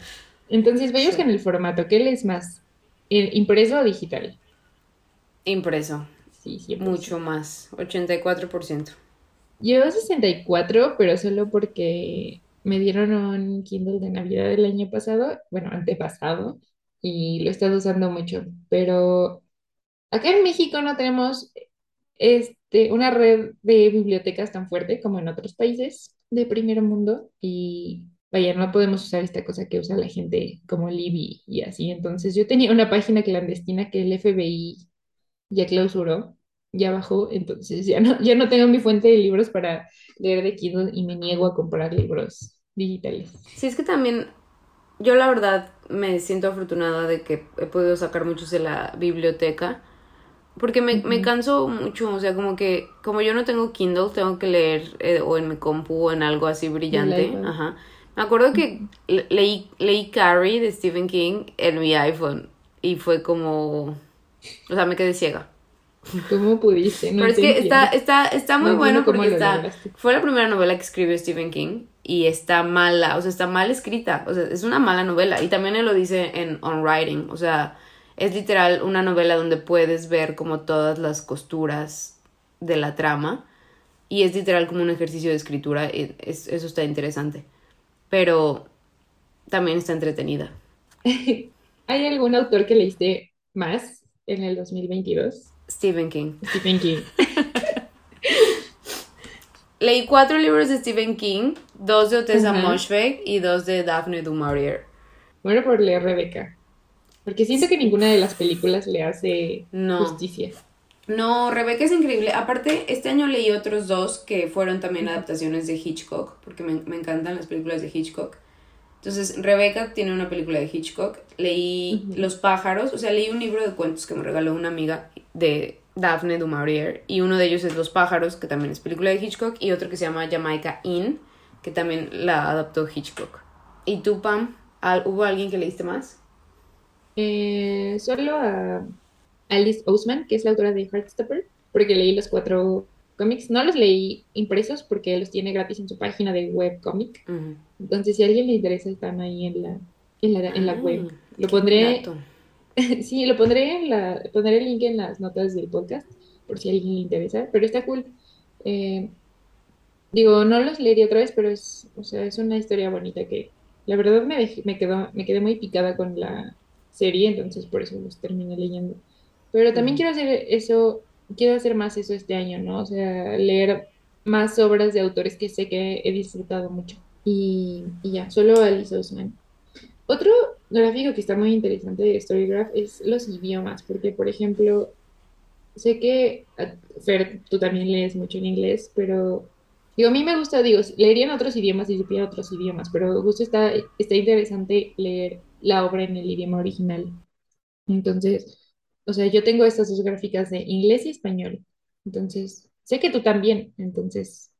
Entonces, veamos que en el formato, ¿qué lees más? ¿Impreso o digital? Impreso. Sí, Mucho más, 84%. Yo 64, pero solo porque me dieron un Kindle de Navidad del año pasado, bueno, antepasado, y lo he estado usando mucho. Pero acá en México no tenemos este, una red de bibliotecas tan fuerte como en otros países de primer mundo y vaya, no podemos usar esta cosa que usa la gente como Libby y así. Entonces yo tenía una página clandestina que el FBI ya clausuró, ya bajó, entonces ya no, ya no tengo mi fuente de libros para leer de Kindle y me niego a comprar libros digitales. Sí, es que también yo la verdad me siento afortunada de que he podido sacar muchos de la biblioteca. Porque me, me canso mucho, o sea, como que, como yo no tengo Kindle, tengo que leer eh, o en mi compu o en algo así brillante. Ajá. Me acuerdo que leí, leí Carrie de Stephen King en mi iPhone y fue como o sea, me quedé ciega. ¿Cómo pudiste? Pero es que está, está, está muy bueno porque está, fue la primera novela que escribió Stephen King y está mala, o sea, está mal escrita, o sea, es una mala novela. Y también él lo dice en On Writing, o sea, es literal una novela donde puedes ver como todas las costuras de la trama y es literal como un ejercicio de escritura, y eso está interesante. Pero también está entretenida. ¿Hay algún autor que leíste más en el 2022? Stephen King. Stephen King. Leí cuatro libros de Stephen King, dos de Otessa Moshfegh y dos de Daphne du Maurier. Bueno, por leer Rebeca. Porque siento que ninguna de las películas le hace justicia. No, Rebeca es increíble. Aparte, este año leí otros dos que fueron también adaptaciones de Hitchcock, porque me, me encantan las películas de Hitchcock. Entonces, Rebeca tiene una película de Hitchcock. Leí Los pájaros, o sea, leí un libro de cuentos que me regaló una amiga de, Daphne du Maurier, y uno de ellos es Los pájaros, que también es película de Hitchcock, y otro que se llama Jamaica Inn, que también la adaptó Hitchcock. ¿Y tú, Pam? ¿Hubo alguien que leíste más? Eh, solo a Alice Ousman, que es la autora de Heartstopper, porque leí los cuatro cómics. No los leí impresos porque los tiene gratis en su página de webcomic. Entonces, si a alguien le interesa, están ahí en la, en la, web. Ah, lo pondré. sí, lo pondré en la. Pondré el link en las notas del podcast por si a alguien le interesa. Pero está cool. Eh, digo, no los leería otra vez, pero es, o sea, es una historia bonita que la verdad me, me, quedó, me quedé muy picada con la serie, entonces por eso los terminé leyendo. Pero también quiero hacer eso quiero hacer más eso este año, ¿no? O sea, leer más obras de autores que sé que he disfrutado mucho. Y, ya, solo Alice Ousman. Otro gráfico que está muy interesante de Storygraph es los idiomas, porque, por ejemplo, sé que, ah, Fer, tú también lees mucho en inglés, pero digo, a mí me gusta, digo, leería en otros idiomas si supiera otros idiomas, pero justo está, está interesante leer la obra en el idioma original. Entonces, o sea, yo tengo estas dos gráficas de inglés y español. Entonces, sé que tú también. Entonces,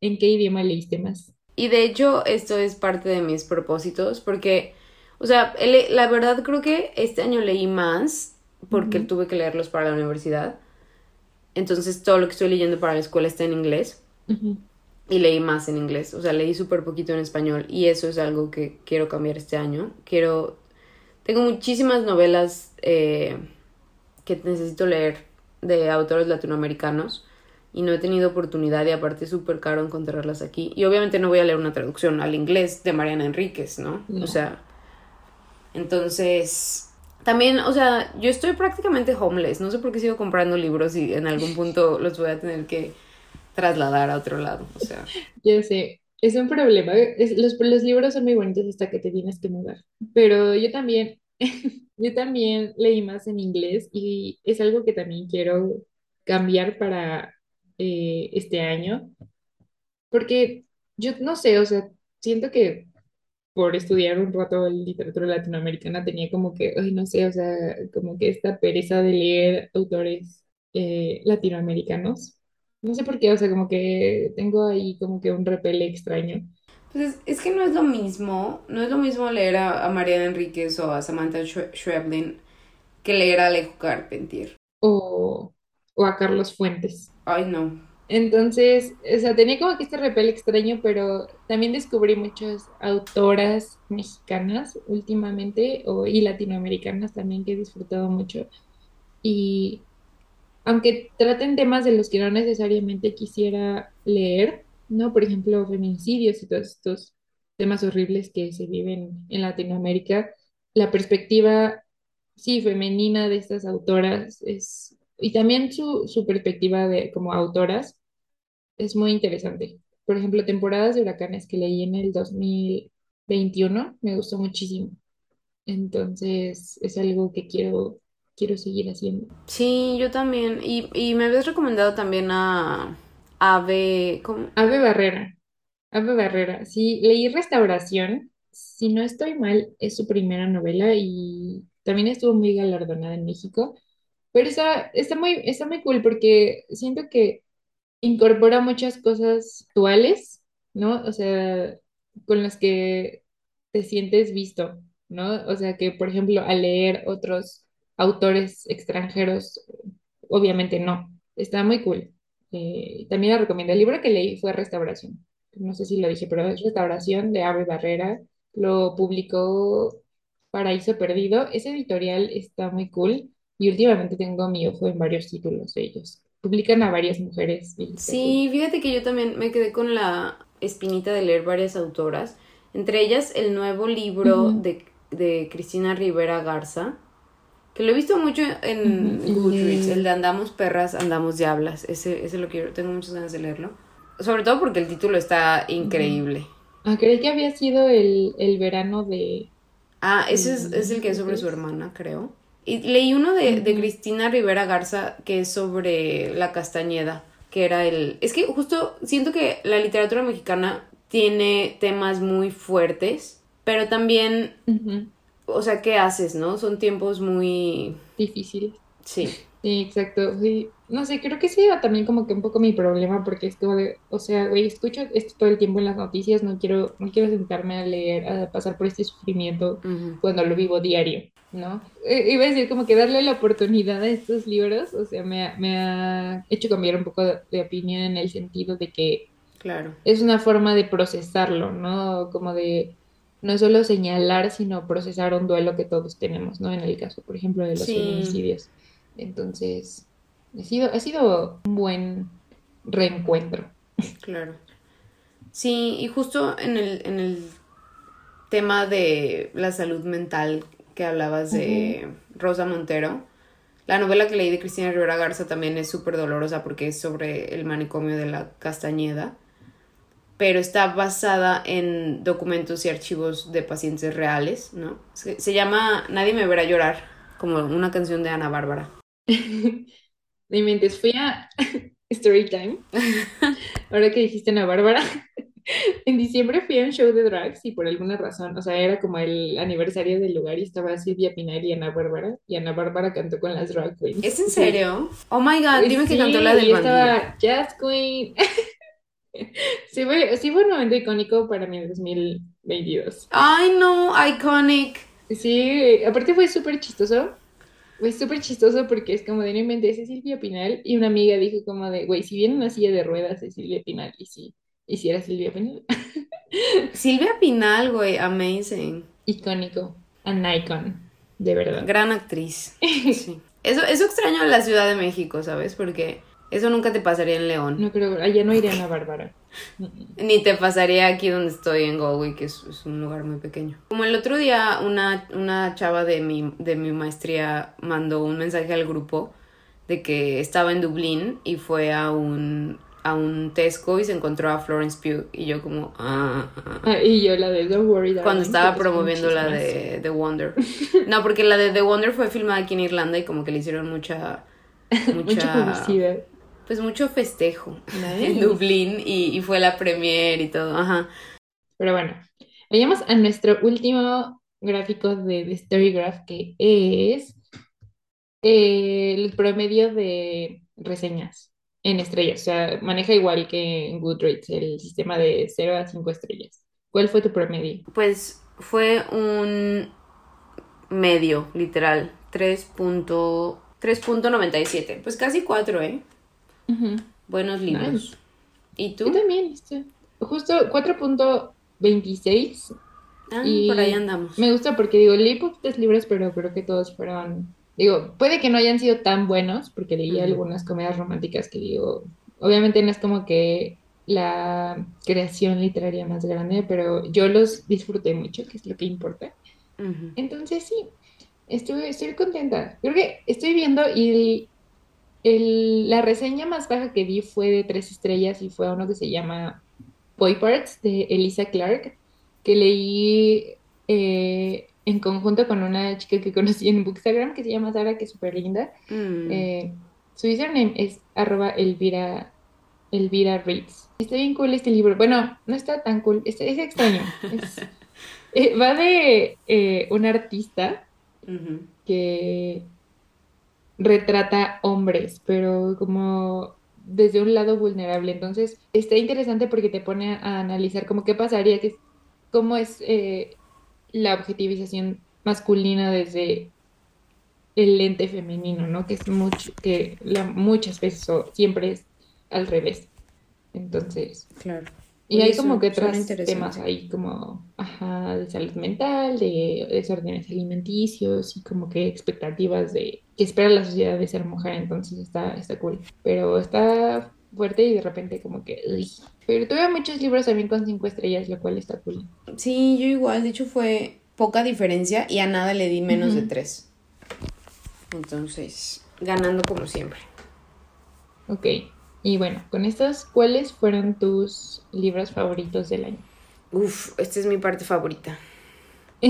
¿en qué idioma leíste más? Y de hecho, esto es parte de mis propósitos, porque, o sea, la verdad creo que este año leí más porque tuve que leerlos para la universidad. Entonces, todo lo que estoy leyendo para la escuela está en inglés. Y leí más en inglés. O sea, leí súper poquito en español. Y eso es algo que quiero cambiar este año. Quiero. Tengo muchísimas novelas. Eh, que necesito leer de autores latinoamericanos y no he tenido oportunidad y aparte es súper caro encontrarlas aquí. Y obviamente no voy a leer una traducción al inglés de Mariana Enríquez, ¿no? O sea, entonces, también, o sea, yo estoy prácticamente homeless, no sé por qué sigo comprando libros y en algún punto los voy a tener que trasladar a otro lado, o sea. Yo sé, es un problema. los, los libros son muy bonitos hasta que te tienes que mudar. Pero yo también, Yo también leí más en inglés y es algo que también quiero cambiar para eh, este año, porque yo no sé, o sea, siento que por estudiar un rato literatura latinoamericana tenía como que, ay, no sé, o sea, como que esta pereza de leer autores eh, latinoamericanos. No sé por qué, o sea, como que tengo ahí como que un repele extraño. Pues es, que no es lo mismo, no es lo mismo leer a, Mariana Enríquez o a Samantha Schweblin que leer a Alejo Carpentier. O, o a Carlos Fuentes. Ay, no. Entonces, o sea, tenía como que este repel extraño, pero también descubrí muchas autoras mexicanas últimamente o, y latinoamericanas también que he disfrutado mucho. Y aunque traten temas de los que no necesariamente quisiera leer, ¿no? Por ejemplo, feminicidios y todos estos temas horribles que se viven en Latinoamérica, la perspectiva, sí, femenina de estas autoras es, y también su, su perspectiva de, como autoras es muy interesante. Por ejemplo, temporadas de huracanes que leí en el 2021 me gustó muchísimo. Entonces, es algo que quiero, quiero seguir haciendo. Sí, yo también. Y, y me habías recomendado también a Ave, ¿cómo? Barrera. Ave Barrera. Sí, leí Restauración. Si no estoy mal, es su primera novela y también estuvo muy galardonada en México. Pero está, está muy, está muy cool porque siento que incorpora muchas cosas actuales, ¿no? O sea, con las que te sientes visto, ¿no? O sea, que por ejemplo, al leer otros autores extranjeros, obviamente no. Está muy cool. Eh, también la recomiendo. El libro que leí fue Restauración. No sé si lo dije, pero es Restauración de Ave Barrera. Lo publicó Paraíso Perdido. Ese editorial está muy cool y últimamente tengo mi ojo en varios títulos de ellos. Publican a varias mujeres. Sí, fíjate que yo también me quedé con la espinita de leer varias autoras. Entre ellas el nuevo libro de, de Cristina Rivera Garza, que lo he visto mucho en Goodreads, el de Andamos perras, andamos diablas. Ese, ese lo quiero, tengo muchas ganas de leerlo. Sobre todo porque el título está increíble. Ah, creí que había sido el, verano de... Ah, ese es, el que es sobre su hermana, creo. Y leí uno de, de Cristina Rivera Garza que es sobre la Castañeda, que era el... Es que justo siento que la literatura mexicana tiene temas muy fuertes, pero también o sea, ¿qué haces, no? Son tiempos muy... Difíciles. Sí. Sí, exacto. Sí. No sé, creo que sí era también como que un poco mi problema porque es como de, o sea, güey, escucho esto todo el tiempo en las noticias, no quiero, no quiero sentarme a leer, a pasar por este sufrimiento cuando lo vivo diario, ¿no? Eh, iba a decir como que darle la oportunidad a estos libros, o sea, me ha, me ha hecho cambiar un poco de, opinión en el sentido de que claro. es una forma de procesarlo, ¿no? Como de no solo señalar, sino procesar un duelo que todos tenemos, ¿no? En el caso, por ejemplo, de los feminicidios. Entonces, ha sido, ha sido un buen reencuentro. Claro. Sí, y justo en el, en el tema de la salud mental que hablabas de Rosa Montero, la novela que leí de Cristina Rivera Garza también es súper dolorosa porque es sobre el manicomio de la Castañeda, pero está basada en documentos y archivos de pacientes reales, ¿no? Se, se llama Nadie me verá llorar, como una canción de Ana Bárbara. de mentes, fui a Storytime, ahora que dijiste Ana Bárbara, en diciembre fui a un show de drags y por alguna razón, o sea, era como el aniversario del lugar y estaba Silvia Pinar y Ana Bárbara, y Ana Bárbara cantó con las drag queens. ¿Es en serio? Oh my god, dime que cantó la del y estaba Jazz Queen. sí, fue, sí fue un momento icónico para mi 2022. Ay, no, iconic. Sí, aparte fue súper chistoso es súper chistoso porque es como de no inventes, es Silvia Pinal y una amiga dijo como de, güey, si viene una silla de ruedas es Silvia Pinal y si, y si era Silvia Pinal. Silvia Pinal, güey, amazing. Icónico, an icon, de verdad. Gran actriz. Sí. Eso, eso extraño en la Ciudad de México, ¿sabes? Porque eso nunca te pasaría en León. No creo, allá no iría a Bárbara. Ni te pasaría aquí donde estoy en Galway, que es, un lugar muy pequeño. Como el otro día una, una chava de mi, de mi maestría mandó un mensaje al grupo de que estaba en Dublín y fue a un a un Tesco y se encontró a Florence Pugh y yo como ah, ah, ah. y yo la de Don't Worry cuando estaba promoviendo la de The Wonder no porque la de The Wonder fue filmada aquí en Irlanda y como que le hicieron mucha mucha, publicidad pues mucho festejo en Dublín y, fue la premier y todo, ajá. Pero bueno, vayamos a nuestro último gráfico de, de Storygraph que es eh, el promedio de reseñas en estrellas, o sea, maneja igual que en Goodreads el sistema de 0 a 5 estrellas. ¿Cuál fue tu promedio? Pues fue un medio, literal, 3.97, pues casi 4, ¿eh? Buenos libros. ¿Y tú? Yo también, justo 4.26. Ah, por ahí andamos. Me gusta porque digo, leí poquitos libros, pero creo que todos fueron. Digo, puede que no hayan sido tan buenos, porque leí algunas comedias románticas que digo, obviamente no es como que la creación literaria más grande, pero yo los disfruté mucho, que es lo que importa. Entonces sí, estoy, estoy contenta. Creo que estoy viendo y la reseña más baja que vi fue de tres estrellas y fue uno que se llama Boy Parts de Elisa Clark, que leí eh, en conjunto con una chica que conocí en Bookstagram que se llama Sara, que es súper linda. Mm. Eh, su username es arroba Elvira, Elvira Reads. Está bien cool este libro. Bueno, no está tan cool, es, extraño. Eh, va de un artista que retrata hombres, pero como desde un lado vulnerable. Entonces, está interesante porque te pone a analizar como qué pasaría, que, cómo es eh, la objetivización masculina desde el lente femenino, ¿no? Que es mucho, que la, muchas veces o siempre es al revés. Entonces, claro. Y hay como que otros temas ahí como, ajá, de salud mental, de desórdenes alimenticios y como que expectativas de que espera la sociedad de ser mujer, entonces está, está cool. Pero está fuerte y de repente como que... Pero tuve muchos libros también con cinco estrellas, lo cual está cool. Sí, yo igual, de hecho fue poca diferencia y a nada le di menos de tres. Entonces, ganando como siempre. Ok. Y bueno, con estos, ¿cuáles fueron tus libros favoritos del año? Uf, esta es mi parte favorita.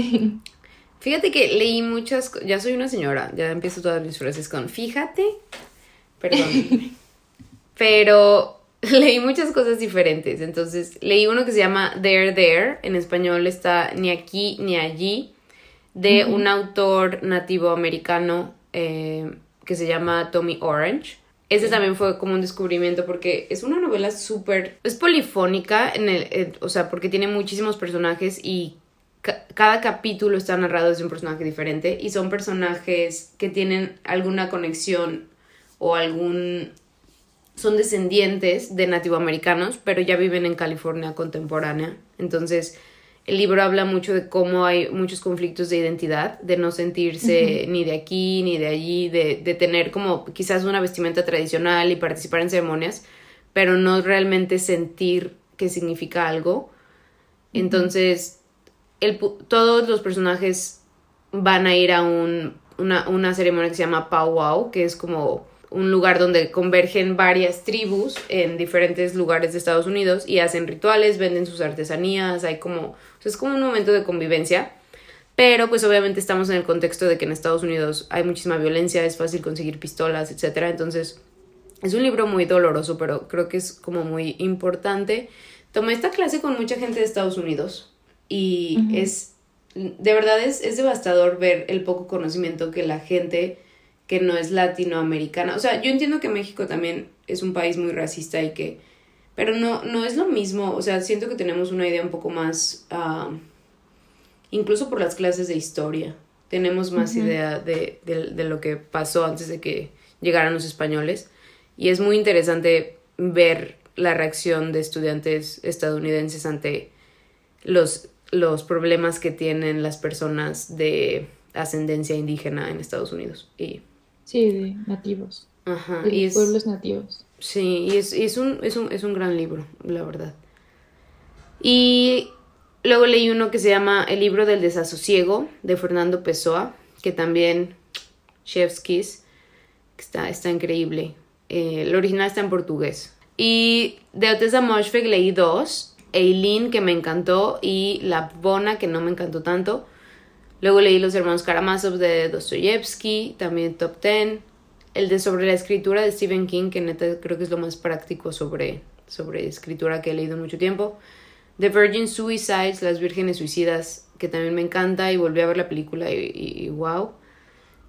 Fíjate que leí muchas, ya soy una señora, ya empiezo todas mis frases con fíjate, perdón. Pero leí muchas cosas diferentes. Entonces, leí uno que se llama There There, en español está ni aquí ni allí, de un autor nativo americano eh, que se llama Tommy Orange. Ese también fue como un descubrimiento porque es una novela súper... Es polifónica, en el, o sea, porque tiene muchísimos personajes y cada capítulo está narrado desde un personaje diferente y son personajes que tienen alguna conexión o algún... son descendientes de nativoamericanos, pero ya viven en California contemporánea. Entonces el libro habla mucho de cómo hay muchos conflictos de identidad, de no sentirse ni de aquí ni de allí, de, de, tener como quizás una vestimenta tradicional y participar en ceremonias, pero no realmente sentir que significa algo. Entonces, el, todos los personajes van a ir a un, una, una ceremonia que se llama Powwow, que es como un lugar donde convergen varias tribus en diferentes lugares de Estados Unidos y hacen rituales, venden sus artesanías, hay como, es como un momento de convivencia, pero pues obviamente estamos en el contexto de que en Estados Unidos hay muchísima violencia, es fácil conseguir pistolas, etc. Entonces es un libro muy doloroso, pero creo que es como muy importante. Tomé esta clase con mucha gente de Estados Unidos y es, de verdad es, es devastador ver el poco conocimiento que la gente que no es latinoamericana. O sea, yo entiendo que México también es un país muy racista y que... Pero no, no es lo mismo. O sea, siento que tenemos una idea un poco más... Ah, incluso por las clases de historia. Tenemos más idea de, de, lo que pasó antes de que llegaran los españoles. Y es muy interesante ver la reacción de estudiantes estadounidenses ante los, los problemas que tienen las personas de ascendencia indígena en Estados Unidos. Y Sí, de nativos. Ajá. De y pueblos nativos. Sí, y es, es, un, es, un, es un gran libro, la verdad. Y luego leí uno que se llama El libro del desasosiego de Fernando Pessoa, que también, Chef's Kiss, está, está increíble. Eh, el original está en portugués. Y de Otessa Moshfegh leí dos. Eileen, que me encantó, y La Bona, que no me encantó tanto. Luego leí Los Hermanos Karamazov de Dostoyevsky, también Top Ten. El de sobre la escritura de Stephen King, que neta creo que es lo más práctico sobre, sobre escritura que he leído en mucho tiempo. The Virgin Suicides, Las Vírgenes Suicidas, que también me encanta y volví a ver la película y, wow.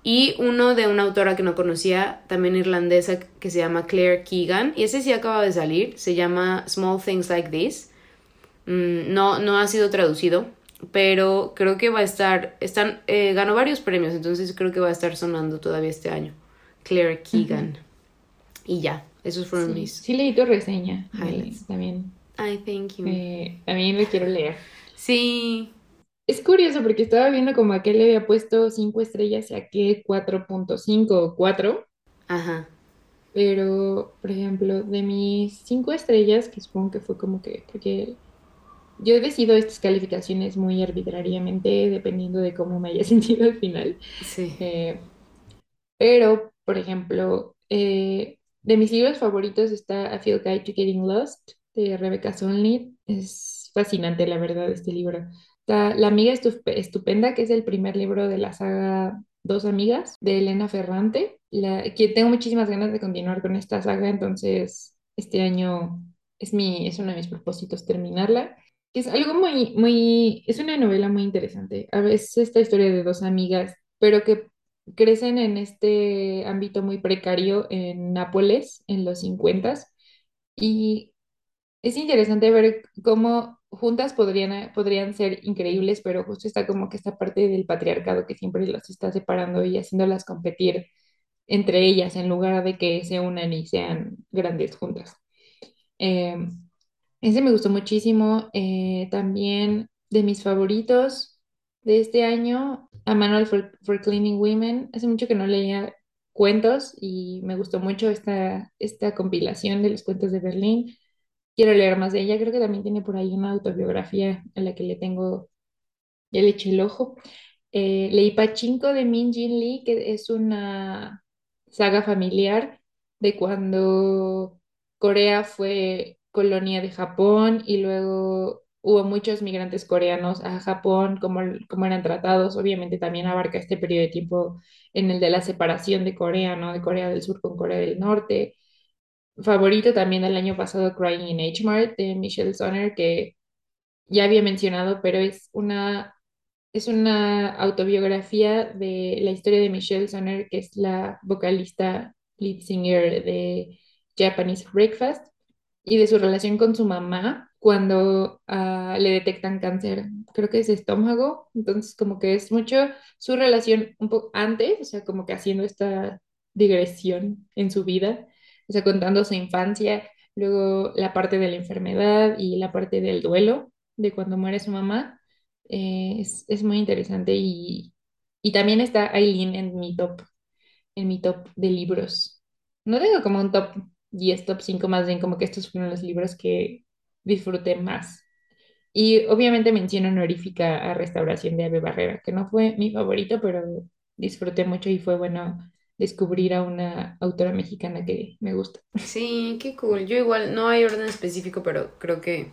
Y uno de una autora que no conocía, también irlandesa, que se llama Claire Keegan. Y ese sí acaba de salir, se llama Small Things Like This. Mm, no, no ha sido traducido, pero creo que va a estar, están, eh, ganó varios premios, entonces creo que va a estar sonando todavía este año. Claire Keegan. Y ya, esos fueron mis... Sí, leí tu reseña. también. Ay, thank you. Eh, también lo quiero leer. Sí. Es curioso porque estaba viendo como a qué le había puesto 5 estrellas y a qué 4.5 o 4. Ajá. Pero, por ejemplo, de mis 5 estrellas, que supongo que fue como que, porque yo decido estas calificaciones muy arbitrariamente, dependiendo de cómo me haya sentido al final. Sí. Eh, pero, por ejemplo, eh, de mis libros favoritos está A Field Guide to Getting Lost, de Rebecca Solnit. Es fascinante, la verdad, este libro. Está La amiga estupenda, que es el primer libro de la saga Dos amigas, de Elena Ferrante. La, que tengo muchísimas ganas de continuar con esta saga, entonces este año es, mi, es uno de mis propósitos terminarla. Es algo muy, muy, es una novela muy interesante. A veces esta historia de dos amigas, pero que crecen en este ámbito muy precario en Nápoles en los 50 y es interesante ver cómo juntas podrían, podrían ser increíbles, pero justo está como que esta parte del patriarcado que siempre las está separando y haciéndolas competir entre ellas en lugar de que se unan y sean grandes juntas. Eh, ese me gustó muchísimo. Eh, también de mis favoritos de este año, A Manual for, Cleaning Women. Hace mucho que no leía cuentos y me gustó mucho esta, esta compilación de los cuentos de Berlín. Quiero leer más de ella. Creo que también tiene por ahí una autobiografía a la que le tengo, ya le eché el ojo. Eh, leí Pachinko de Min Jin Lee, que es una saga familiar de cuando Corea fue colonia de Japón y luego hubo muchos migrantes coreanos a Japón, como, como eran tratados, obviamente también abarca este periodo de tiempo en el de la separación de Corea, ¿no? De Corea del Sur con Corea del Norte. Favorito también del año pasado, Crying in H Mart de Michelle Sonner, que ya había mencionado, pero es una es una autobiografía de la historia de Michelle Sonner, que es la vocalista lead singer de Japanese Breakfast, y de su relación con su mamá cuando ah, le detectan cáncer, creo que es estómago, entonces como que es mucho su relación un poco antes, o sea, como que haciendo esta digresión en su vida, o sea, contando su infancia, luego la parte de la enfermedad y la parte del duelo de cuando muere su mamá, eh, es, muy interesante y, y también está Aileen en mi top, en mi top de libros. No tengo como un top 10, top 5 más bien, como que estos fueron los libros que disfruté más. Y obviamente menciono honorífica a Restauración de Ave Barrera, que no fue mi favorito, pero disfruté mucho y fue bueno descubrir a una autora mexicana que me gusta. Sí, qué cool. Yo igual, no hay orden específico, pero creo que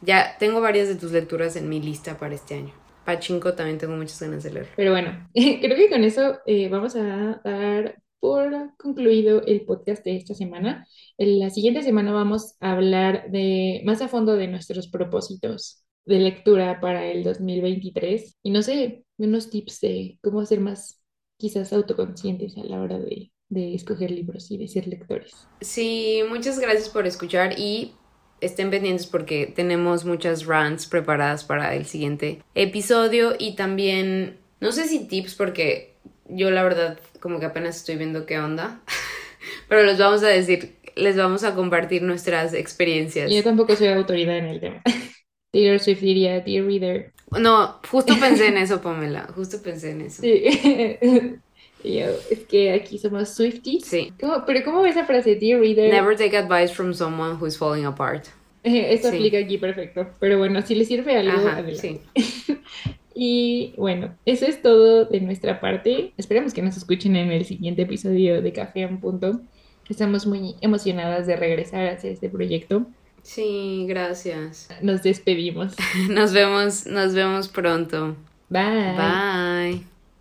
ya tengo varias de tus lecturas en mi lista para este año. Pachinko también tengo muchas ganas de leer. Pero bueno, creo que con eso eh, vamos a dar por concluido el podcast de esta semana. En la siguiente semana vamos a hablar de más a fondo de nuestros propósitos de lectura para el 2023 y no sé, unos tips de cómo ser más quizás autoconscientes a la hora de, de escoger libros y de ser lectores. Sí, muchas gracias por escuchar y estén pendientes porque tenemos muchas rants preparadas para el siguiente episodio y también, no sé si tips porque yo la verdad como que apenas estoy viendo qué onda, pero les vamos a decir, les vamos a compartir nuestras experiencias. Yo tampoco soy autoridad en el tema. Taylor Swift diría, Dear Reader. No, justo pensé en eso, Pamela, justo pensé en eso. Sí. Yo, es que aquí somos Swifties. Sí. Pero ¿cómo ves esa frase, Dear Reader? Never take advice from someone who is falling apart. Eso aplica aquí perfecto. Pero bueno, si le sirve algo, Ajá, adelante. Sí. Y bueno, eso es todo de nuestra parte. Esperamos que nos escuchen en el siguiente episodio de Café en Punto. Estamos muy emocionadas de regresar a hacer este proyecto. Sí, gracias. Nos despedimos. nos vemos, nos vemos pronto. Bye. Bye.